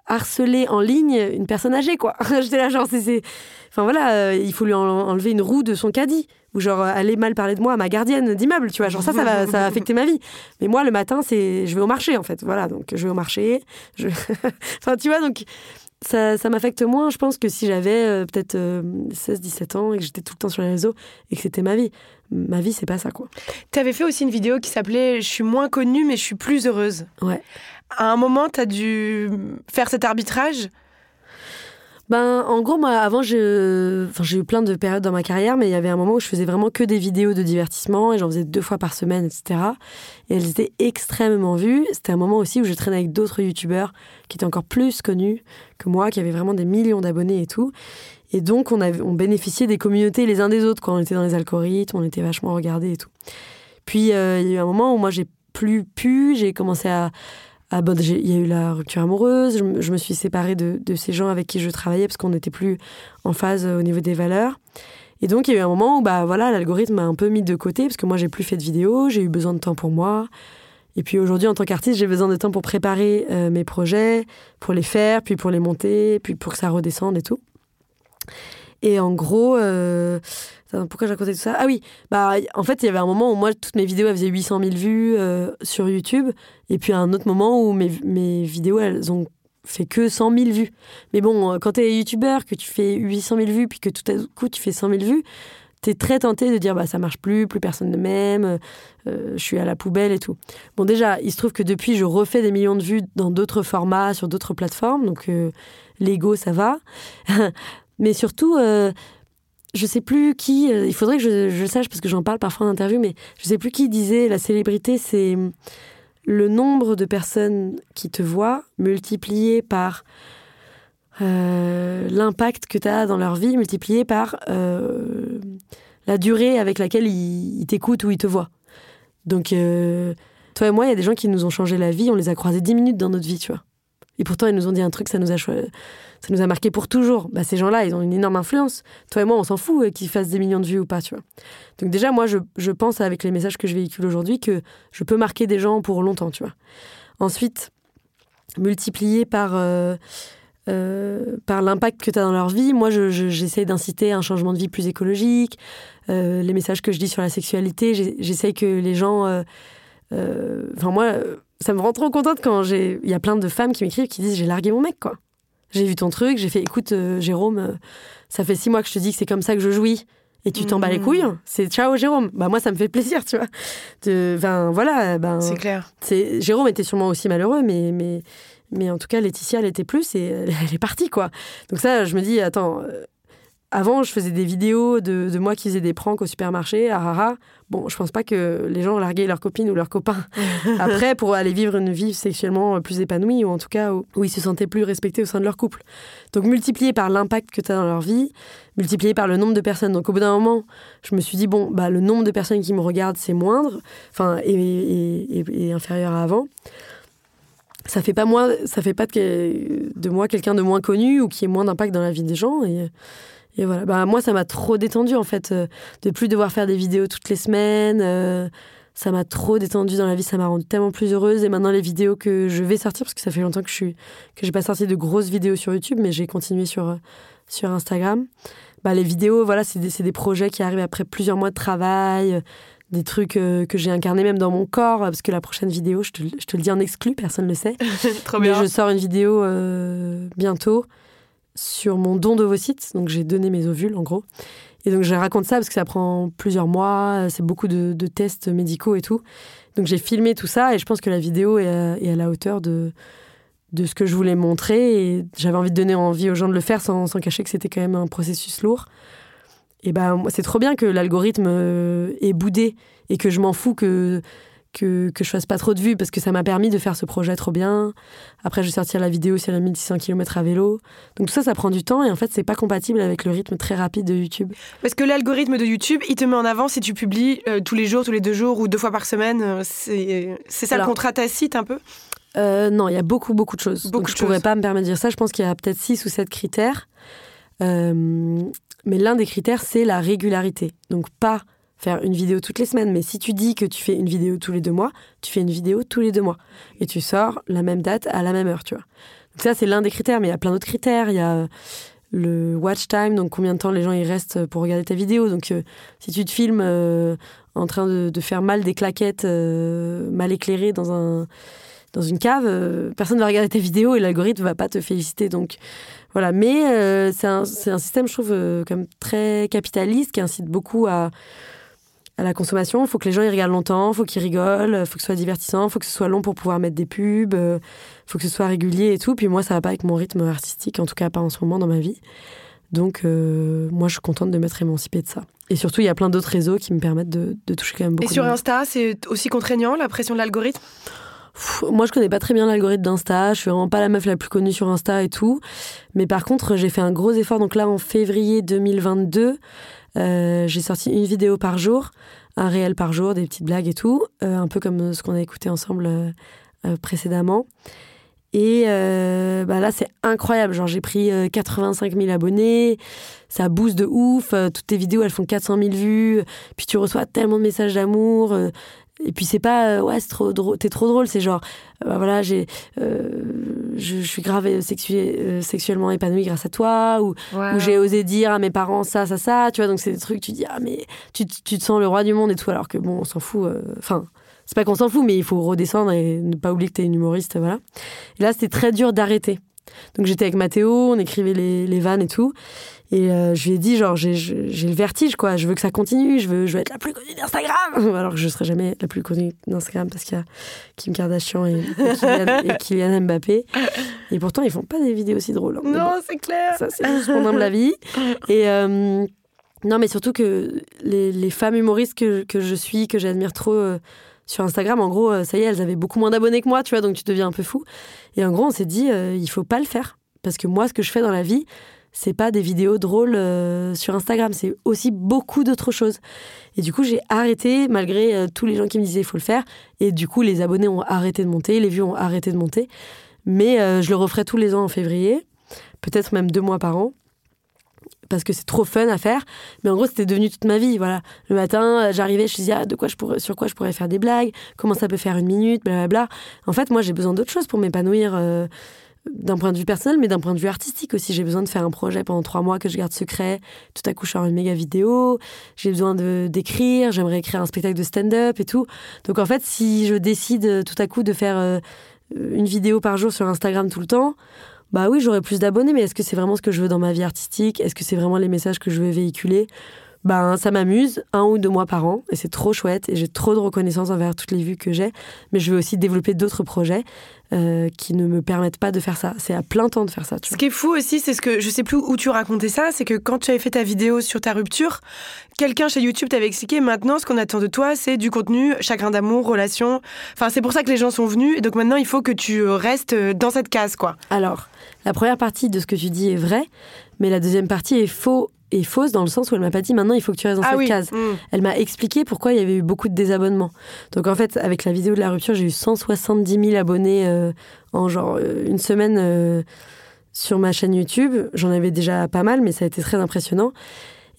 harceler en ligne une personne âgée, quoi. J'étais là, genre, c'est, Enfin voilà, euh, il faut lui en- enlever une roue de son caddie. Ou genre, aller mal parler de moi à ma gardienne d'immeuble, tu vois. Genre, ça, ça va, ça affecter ma vie. Mais moi, le matin, c'est. Je vais au marché, en fait. Voilà, donc je vais au marché. Enfin, tu vois, donc. Ça, ça m'affecte moins, je pense, que si j'avais peut-être 16-17 ans et que j'étais tout le temps sur les réseaux et que c'était ma vie. Ma vie, c'est pas ça, quoi. Tu avais fait aussi une vidéo qui s'appelait Je suis moins connue, mais je suis plus heureuse. Ouais. À un moment, tu as dû faire cet arbitrage? Ben, en gros, moi, avant, je... enfin, j'ai eu plein de périodes dans ma carrière, mais il y avait un moment où je faisais vraiment que des vidéos de divertissement et j'en faisais deux fois par semaine, etc. Et elles étaient extrêmement vues. C'était un moment aussi où je traînais avec d'autres youtubeurs qui étaient encore plus connus que moi, qui avaient vraiment des millions d'abonnés et tout. Et donc, on, avait... on bénéficiait des communautés les uns des autres quand on était dans les algorithmes, on était vachement regardés et tout. Puis, euh, il y a eu un moment où moi, j'ai plus pu, j'ai commencé à bon, il y a eu la rupture amoureuse, je, me- suis séparée de, de ces gens avec qui je travaillais parce qu'on n'était plus en phase euh, au niveau des valeurs. Et donc il y a eu un moment où bah voilà, l'algorithme m'a un peu mis de côté parce que moi j'ai plus fait de vidéos, j'ai eu besoin de temps pour moi. Et puis aujourd'hui en tant qu'artiste, j'ai besoin de temps pour préparer euh, mes projets, pour les faire, puis pour les monter, puis pour que ça redescende et tout. Et en gros, euh, pourquoi j'ai raconté tout ça? Ah oui, bah en fait il y avait un moment où moi toutes mes vidéos elles faisaient 800 000 vues euh, sur YouTube. Et puis à un autre moment où mes, mes vidéos, elles ont fait que 100 000 vues. Mais bon, euh, quand t'es youtubeur, que tu fais 800 000 vues, puis que tout à coup tu fais 100 000 vues, t'es très tenté de dire bah ça marche plus, plus personne ne m'aime, je suis à la poubelle et tout. Bon déjà, il se trouve que depuis je refais des millions de vues dans d'autres formats, sur d'autres plateformes, donc l'ego ça va. Mais surtout, euh, je sais plus qui, euh, il faudrait que je, je sache parce que j'en parle parfois en interview, mais je sais plus qui disait la célébrité c'est le nombre de personnes qui te voient multiplié par euh, l'impact que tu as dans leur vie, multiplié par euh, la durée avec laquelle ils, t'écoutent ou ils te voient. Donc, toi et moi, il y a des gens qui nous ont changé la vie, on les a croisés 10 minutes dans notre vie, tu vois. Et pourtant, ils nous ont dit un truc, ça nous a, cho- ça nous a marqué pour toujours. Bah, ces gens-là, ils ont une énorme influence. Toi et moi, on s'en fout euh, qu'ils fassent des millions de vues ou pas, tu vois. Donc déjà, moi, je, pense avec les messages que je véhicule aujourd'hui que je peux marquer des gens pour longtemps, tu vois. Ensuite, multiplié par, euh, euh, par l'impact que tu as dans leur vie, moi, je- je- j'essaie d'inciter un changement de vie plus écologique. Les messages que je dis sur la sexualité, j'essaie que les gens... Enfin, moi, ça me rend trop contente quand. Il y a plein de femmes qui m'écrivent qui disent « j'ai largué mon mec, quoi ». J'ai vu ton truc, j'ai fait « écoute, euh, Jérôme, euh, ça fait six mois que je te dis que c'est comme ça que je jouis ». Et tu t'en bats les Mhm. couilles, c'est ciao Jérôme. Bah moi ça me fait plaisir, tu vois. De- Ben voilà, ben C'est clair. c'est Jérôme était sûrement aussi malheureux, mais mais mais en tout cas Laetitia elle était plus et elle, elle est partie quoi. Donc ça je me dis attends. Euh, avant, je faisais des vidéos de, de moi qui faisais des pranks au supermarché, ah ah ah. Bon, je pense pas que les gens larguaient leurs copines ou leurs copains après pour aller vivre une vie sexuellement plus épanouie ou en tout cas où, où ils se sentaient plus respectés au sein de leur couple. Donc multiplié par l'impact que tu as dans leur vie, multiplié par le nombre de personnes. Donc au bout d'un moment, je me suis dit bon, bah le nombre de personnes qui me regardent c'est moindre, enfin et, et- et- et inférieur à avant. Ça fait pas moi, ça fait pas de, de moi quelqu'un de moins connu ou qui ait moins d'impact dans la vie des gens et Et voilà, bah, moi, ça m'a trop détendu, en fait, euh, de plus devoir faire des vidéos toutes les semaines. euh, ça m'a trop détendu dans la vie, ça m'a rendue tellement plus heureuse. Et maintenant, les vidéos que je vais sortir, parce que ça fait longtemps que je suis que j'ai pas sorti de grosses vidéos sur YouTube, mais j'ai continué sur, euh, sur Instagram. Bah, les vidéos, voilà, c'est des, c'est des projets qui arrivent après plusieurs mois de travail, des trucs euh, que j'ai incarnés même dans mon corps, parce que la prochaine vidéo, je te, le- je te le dis en exclu, personne ne le sait. Trop Mais je sors une vidéo euh, bientôt sur mon don d'ovocytes. Donc j'ai donné mes ovules en gros. Et donc je raconte ça parce que ça prend plusieurs mois, euh, c'est beaucoup de, tests médicaux et tout. Donc j'ai filmé tout ça et je pense que la vidéo est à, est à la hauteur de, de ce que je voulais montrer. Et j'avais envie de donner envie aux gens de le faire sans, sans cacher que c'était quand même un processus lourd. Et ben c'est trop bien que l'algorithme euh, est boudé et que je m'en fous que, que, que je fasse pas trop de vues parce que ça m'a permis de faire ce projet trop bien. Après, je vais sortir la vidéo sur les 1600 km à vélo. Donc tout ça, ça prend du temps et en fait, c'est pas compatible avec le rythme très rapide de YouTube. Parce que l'algorithme de YouTube, il te met en avant si tu publies euh, tous les jours, tous les deux jours ou deux fois par semaine. euh, C'est ça le contrat tacite un peu? Euh, non, il y a beaucoup, beaucoup de choses. Beaucoup Donc je pourrais choses. pas me permettre de dire ça. Je pense qu'il y a peut-être six ou sept critères. Euh, mais l'un des critères, c'est la régularité. Donc pas faire une vidéo toutes les semaines, mais si tu dis que tu fais une vidéo tous les deux mois, tu fais une vidéo tous les deux mois. Et tu sors la même date à la même heure, tu vois. Donc ça, c'est l'un des critères, mais il y a plein d'autres critères. Il y a le watch time, donc combien de temps les gens y restent pour regarder ta vidéo. Donc euh, si tu te filmes euh, en train de, faire mal des claquettes euh, mal éclairées dans un dans une cave, euh, personne ne va regarder ta vidéo et l'algorithme va pas te féliciter. Donc voilà, mais euh, c'est un, un système, je trouve, euh, comme très capitaliste qui incite beaucoup à, à la consommation. Il faut que les gens y regardent longtemps, il faut qu'ils rigolent, il faut que ce soit divertissant, il faut que ce soit long pour pouvoir mettre des pubs, il faut que ce soit régulier et tout. Puis moi, ça va pas avec mon rythme artistique, en tout cas pas en ce moment dans ma vie. Donc euh, moi, je suis contente de m'être émancipée de ça. Et surtout, il y a plein d'autres réseaux qui me permettent de, de toucher quand même beaucoup Et sur de. Insta, c'est aussi contraignant la pression de l'algorithme? Moi, je connais pas très bien l'algorithme d'Insta. Je suis vraiment pas la meuf la plus connue sur Insta et tout. Mais par contre, j'ai fait un gros effort. Donc là, en février 2022, euh, j'ai sorti une vidéo par jour, un réel par jour, des petites blagues et tout, euh, un peu comme ce qu'on a écouté ensemble euh, précédemment. Et bah là, c'est incroyable. Genre, j'ai pris euh, 85 000 abonnés. Ça booste de ouf. Toutes tes vidéos, elles font 400 000 vues. Puis tu reçois tellement de messages d'amour. Et puis c'est pas euh, ouais c'est trop drôle t'es trop drôle c'est genre euh, bah voilà j'ai euh, je, je suis grave sexu- euh, sexuellement épanouie grâce à toi ou, ou j'ai osé dire à mes parents ça ça ça tu vois donc c'est des trucs tu dis ah mais tu, te- tu te sens le roi du monde et tout alors que bon on s'en fout euh, enfin c'est pas qu'on s'en fout mais il faut redescendre et ne pas oublier que t'es une humoriste voilà. Et là c'était très dur d'arrêter. Donc j'étais avec Mathéo on écrivait les, les vannes et tout et euh, je lui ai dit, genre, j'ai- le vertige, quoi. Je veux que ça continue. Je veux, je veux être la plus connue d'Instagram. Alors que je serai jamais la plus connue d'Instagram parce qu'il y a Kim Kardashian et, et Kylian, et Kylian Mbappé. Et pourtant, ils font pas des vidéos aussi drôles. hein. Non, bon, c'est clair. ça, c'est juste mon humble avis. Et euh, non, mais surtout que les, les femmes humoristes que, que je suis, que j'admire trop euh, sur Instagram, en gros, euh, ça y est, elles avaient beaucoup moins d'abonnés que moi, tu vois, donc tu deviens un peu fou. Et en gros, on s'est dit, euh, il faut pas le faire. Parce que moi, ce que je fais dans la vie, c'est pas des vidéos drôles euh, sur Instagram, c'est aussi beaucoup d'autres choses. Et du coup, j'ai arrêté, malgré euh, tous les gens qui me disaient il faut le faire. Et du coup, les abonnés ont arrêté de monter, les vues ont arrêté de monter. Mais euh, je le referai tous les ans en février, peut-être même deux mois par an. Parce que c'est trop fun à faire. Mais en gros, c'était devenu toute ma vie. Voilà. Le matin, j'arrivais, je me disais ah, de quoi je pourrais, sur quoi je pourrais faire des blagues, comment ça peut faire une minute, blablabla. En fait, moi, j'ai besoin d'autre chose pour m'épanouir. D'un point de vue personnel, mais d'un point de vue artistique aussi. J'ai besoin de faire un projet pendant trois mois que je garde secret. Tout à coup, je sors une méga vidéo. J'ai besoin d'écrire. J'aimerais écrire un spectacle de stand-up et tout. Donc en fait, si je décide euh, tout à coup de faire euh, une vidéo par jour sur Instagram tout le temps, bah oui, j'aurai plus d'abonnés, mais est-ce que c'est vraiment ce que je veux dans ma vie artistique? Est-ce que c'est vraiment les messages que je veux véhiculer? Ben, ça m'amuse un ou deux mois par an et c'est trop chouette et j'ai trop de reconnaissance envers toutes les vues que j'ai. Mais je veux aussi développer d'autres projets euh, qui ne me permettent pas de faire ça. C'est à plein temps de faire ça. Tu Ce vois. qui est fou aussi, c'est ce que je sais plus où tu racontais ça, c'est que quand tu avais fait ta vidéo sur ta rupture, quelqu'un chez YouTube t'avait expliqué maintenant ce qu'on attend de toi, c'est du contenu, chagrin d'amour, relation. Enfin, c'est pour ça que les gens sont venus et donc maintenant il faut que tu restes dans cette case quoi. Alors, la première partie de ce que tu dis est vraie, mais la deuxième partie est faux et fausse dans le sens où elle m'a pas dit maintenant il faut que tu restes dans ah cette oui. case. Mm. Elle m'a expliqué pourquoi il y avait eu beaucoup de désabonnements. Donc en fait, avec la vidéo de la rupture, j'ai eu 170 000 abonnés euh, en genre euh, une semaine. euh, sur ma chaîne YouTube. J'en avais déjà pas mal, mais ça a été très impressionnant.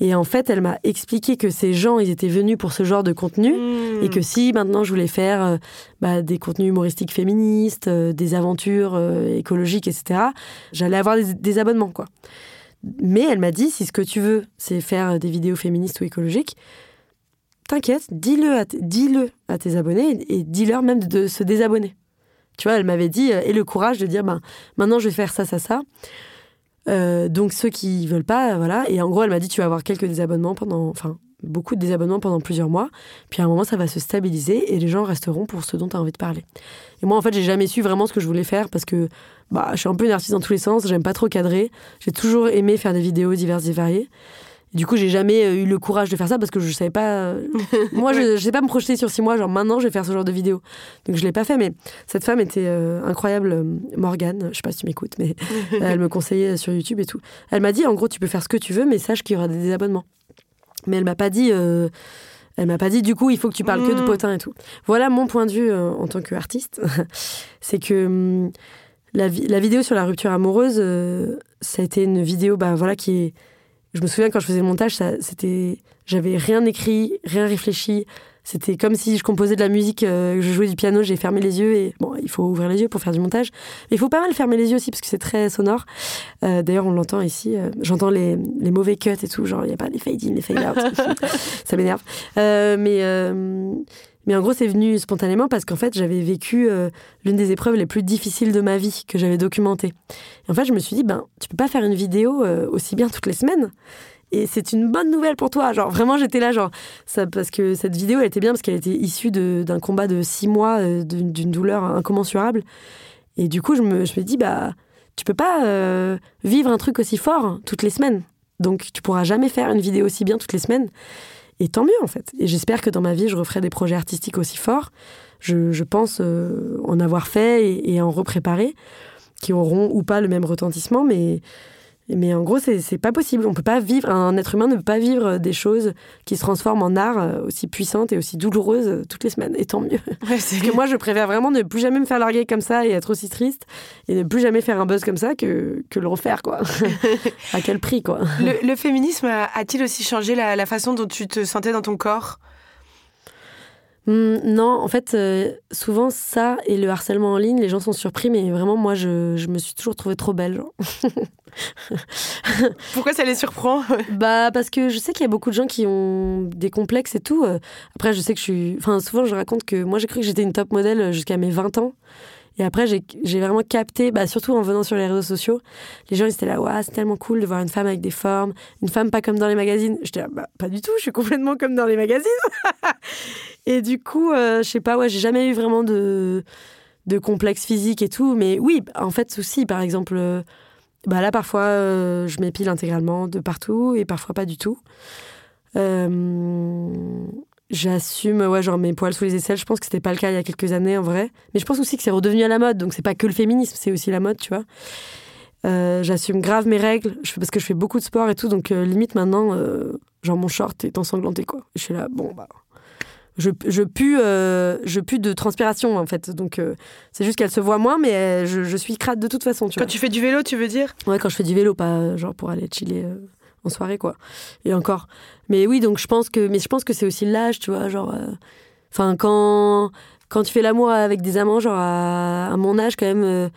Et en fait, elle m'a expliqué que ces gens, ils étaient venus pour ce genre de contenu. Et que si maintenant je voulais faire euh, bah, des contenus humoristiques féministes, euh, des aventures euh, écologiques, etc., j'allais avoir des, des abonnements, quoi. Mais elle m'a dit, si ce que tu veux, c'est faire des vidéos féministes ou écologiques, t'inquiète, dis-le à, dis-le à tes abonnés et, et dis-leur même de, se désabonner. Tu vois, elle m'avait dit, euh, et le courage de dire, ben, maintenant je vais faire ça, ça, ça. Euh, donc ceux qui veulent pas, voilà. Et en gros, elle m'a dit, tu vas avoir quelques désabonnements pendant, enfin, beaucoup de désabonnements pendant plusieurs mois. Puis à un moment, ça va se stabiliser et les gens resteront pour ce dont tu as envie de parler. Et moi, en fait, j'ai jamais su vraiment ce que je voulais faire parce que bah, je suis un peu une artiste dans tous les sens. J'aime pas trop cadrer. J'ai toujours aimé faire des vidéos diverses et variées. Et du coup, j'ai jamais euh, eu le courage de faire ça parce que je savais pas. euh, moi, je, je sais pas me projeter sur six mois. Genre maintenant, je vais faire ce genre de vidéo. Donc je l'ai pas fait. Mais cette femme était euh, incroyable, Morgane. Je sais pas si tu m'écoutes, mais elle me conseillait sur YouTube et tout. Elle m'a dit, en gros, tu peux faire ce que tu veux, mais sache qu'il y aura des désabonnements. Mais elle m'a pas dit. euh, elle m'a pas dit du coup il faut que tu parles que de Mm. potins et tout. Voilà mon point de vue euh, en tant qu'artiste, c'est que hum, la, vi- la vidéo sur la rupture amoureuse, euh, ça a été une vidéo bah voilà qui est. Je me souviens quand je faisais le montage, ça c'était j'avais rien écrit, rien réfléchi. C'était comme si je composais de la musique, euh, je jouais du piano, j'ai fermé les yeux et bon, il faut ouvrir les yeux pour faire du montage. Mais il faut pas mal fermer les yeux aussi parce que c'est très sonore. Euh, D'ailleurs, on l'entend ici. euh, J'entends les, les mauvais cuts et tout. Genre, il n'y a pas les fade in, les fade out. ça m'énerve. Euh, mais, mais en gros, c'est venu spontanément parce qu'en fait, j'avais vécu l'une des épreuves les plus difficiles de ma vie que j'avais documentée. Et en fait, je me suis dit, ben, tu peux pas faire une vidéo aussi bien toutes les semaines. Et c'est une bonne nouvelle pour toi. Genre, vraiment, j'étais là, genre, parce que cette vidéo, elle était bien parce qu'elle était issue d'un combat de six mois, euh, d'une douleur incommensurable. Et du coup, je me, je me dis, bah, tu peux pas euh, vivre un truc aussi fort toutes les semaines. Donc, tu pourras jamais faire une vidéo aussi bien toutes les semaines. Et tant mieux, en fait. Et j'espère que dans ma vie, je referai des projets artistiques aussi forts. Je, je pense euh, en avoir fait et, et en repréparer, qui auront ou pas le même retentissement, mais. Mais en gros, c'est pas possible. On peut pas vivre, un être humain ne peut pas vivre des choses qui se transforment en art euh, aussi puissantes et aussi douloureuses euh, toutes les semaines. Et tant mieux. Ouais, c'est que moi, je préfère vraiment ne plus jamais me faire larguer comme ça et être aussi triste et ne plus jamais faire un buzz comme ça que, que le refaire, quoi. à quel prix, quoi? Le, le féminisme a-t-il aussi changé la, la façon dont tu te sentais dans ton corps? Hum, non, en fait, euh, souvent, ça et le harcèlement en ligne, les gens sont surpris, mais vraiment, moi, je, je me suis toujours trouvée trop belle. Pourquoi ça les surprend Bah parce que je sais qu'il y a beaucoup de gens qui ont des complexes et tout. Euh, Après je sais que je suis... Enfin souvent je raconte que moi j'ai cru que j'étais une top modèle jusqu'à mes 20 ans. Et après j'ai vraiment capté, bah, surtout en venant sur les réseaux sociaux, les gens ils étaient là, ouais, c'est tellement cool de voir une femme avec des formes, une femme pas comme dans les magazines. J'étais là, bah pas du tout, je suis complètement comme dans les magazines. et du coup, euh, je sais pas, ouais, j'ai jamais eu vraiment de, de complexe physique et tout. Mais oui, en fait aussi, par exemple... bah là, parfois, euh, je m'épile intégralement de partout et parfois pas du tout. Euh, J'assume, ouais, genre mes poils sous les aisselles. Je pense que c'était pas le cas il y a quelques années en vrai. Mais je pense aussi que c'est redevenu à la mode. Donc c'est pas que le féminisme, c'est aussi la mode, tu vois. Euh, J'assume grave mes règles parce que je fais beaucoup de sport et tout. Donc limite maintenant, genre mon short est ensanglanté, quoi. Je suis là, bon, bah. Je, je, pue, euh, je pue de transpiration en fait. Donc euh, c'est juste qu'elle se voit moins, mais euh, je, je suis crade de toute façon, tu vois. Quand tu fais du vélo, tu veux dire? Ouais, quand je fais du vélo, pas genre pour aller chiller euh, en soirée, quoi. Et encore. Mais oui, donc je pense que, mais je pense que c'est aussi l'âge, tu vois, genre. Enfin, quand quand tu fais l'amour avec des amants, genre à, à mon âge, quand même,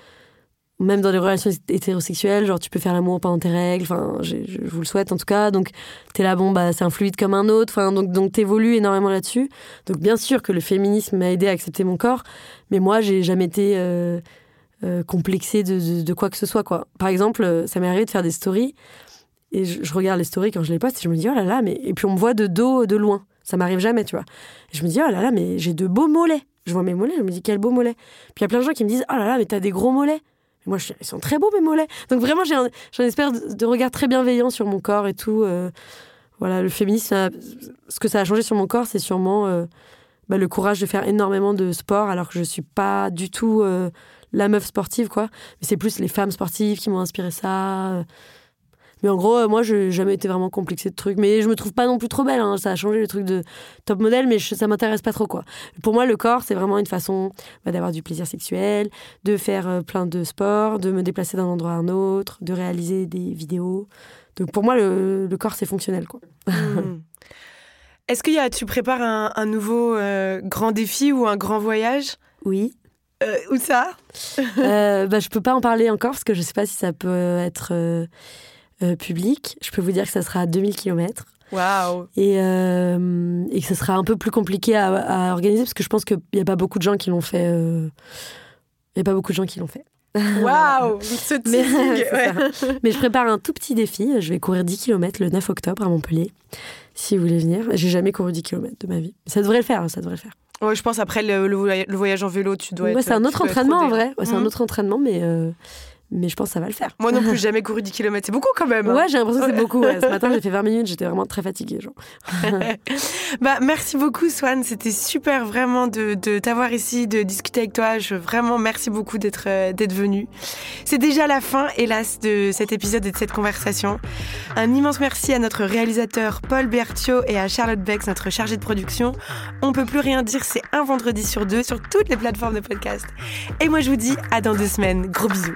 même dans les relations hétérosexuelles, genre tu peux faire l'amour pendant tes règles. Enfin, je, vous le souhaite en tout cas. Donc t'es là, bon bah c'est un fluide comme un autre. Enfin, donc donc t'évolues énormément là-dessus. Donc bien sûr que le féminisme m'a aidé à accepter mon corps, mais moi j'ai jamais été euh, euh, complexée de, quoi que ce soit quoi. Par exemple, euh, ça m'est arrivé de faire des stories et je, je regarde les stories quand je les poste et je me dis oh là là mais et puis on me voit de dos de loin. Ça m'arrive jamais, tu vois. Et je me dis oh là là mais j'ai de beaux mollets. Je vois mes mollets, je me dis quel beau mollet. Puis il y a plein de gens qui me disent oh là là mais t'as des gros mollets. Moi ils sont très beaux mes mollets. Donc vraiment j'ai un, un de, regard très bienveillant sur mon corps et tout. euh, voilà le féminisme, ce que ça a changé sur mon corps, c'est sûrement euh, bah, le courage de faire énormément de sport alors que je suis pas du tout euh, la meuf sportive quoi. Mais c'est plus les femmes sportives qui m'ont inspiré ça. Mais en gros, euh, moi, je n'ai jamais été vraiment complexée de trucs. Mais je me trouve pas non plus trop belle. hein. Ça a changé le truc de top modèle, mais je- ça m'intéresse pas trop, quoi. Pour moi, le corps, c'est vraiment une façon bah, d'avoir du plaisir sexuel, de faire euh, plein de sports, de me déplacer d'un endroit à un autre, de réaliser des vidéos. Donc pour moi, le, le corps, c'est fonctionnel, quoi. Hmm. Est-ce que y a, tu prépares un, un nouveau euh, grand défi ou un grand voyage? Oui. Euh, Où ça? Euh, bah, je peux pas en parler encore parce que je sais pas si ça peut être euh, public. Je peux vous dire que ça sera à 2000 km Waouh et, euh, et que ce sera un peu plus compliqué à, à organiser parce que je pense qu'il n'y a pas beaucoup de gens qui l'ont fait. euh, Il y a pas beaucoup de gens qui l'ont fait. Waouh Ce Mais, ouais. Mais je prépare un tout petit défi. Je vais courir 10 km le 9 octobre à Montpellier. Si vous voulez venir. J'ai jamais couru 10 km de ma vie. Ça devrait le faire, ça devrait le faire. Ouais, je pense après le, le voyage, en vélo, tu dois Ouais, être. c'est un autre entraînement en rodé. vrai. C'est un Mhm. autre entraînement, mais, euh, mais je pense que ça va le faire. Moi non plus, jamais couru 10 km. C'est beaucoup quand même. hein. Ouais, j'ai l'impression que c'est beaucoup. ouais. Ce matin, j'ai fait 20 minutes, j'étais vraiment très fatiguée. Genre. Bah, merci beaucoup, Swan. C'était super vraiment de, de t'avoir ici, de discuter avec toi. Je, vraiment, merci beaucoup d'être euh, d'être venu. C'est déjà la fin, hélas, de cet épisode et de cette conversation. Un immense merci à notre réalisateur Paul Berthiaud et à Charlotte Bex, notre chargée de production. On peut plus rien dire, c'est un vendredi sur deux sur toutes les plateformes de podcast. Et moi, je vous dis à dans deux semaines. Gros bisous.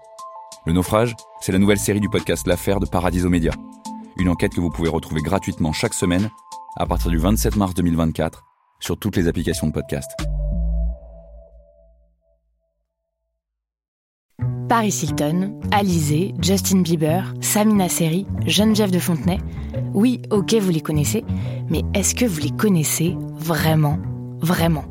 Le naufrage, c'est la nouvelle série du podcast L'affaire de Paradiso Média. Une enquête que vous pouvez retrouver gratuitement chaque semaine à partir du 27 mars 2024 sur toutes les applications de podcast. Paris Hilton, Alizé, Justin Bieber, Samina Seri, Geneviève de Fontenay. Oui, ok, vous les connaissez, mais est-ce que vous les connaissez vraiment? Vraiment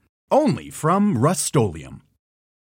Only from Rust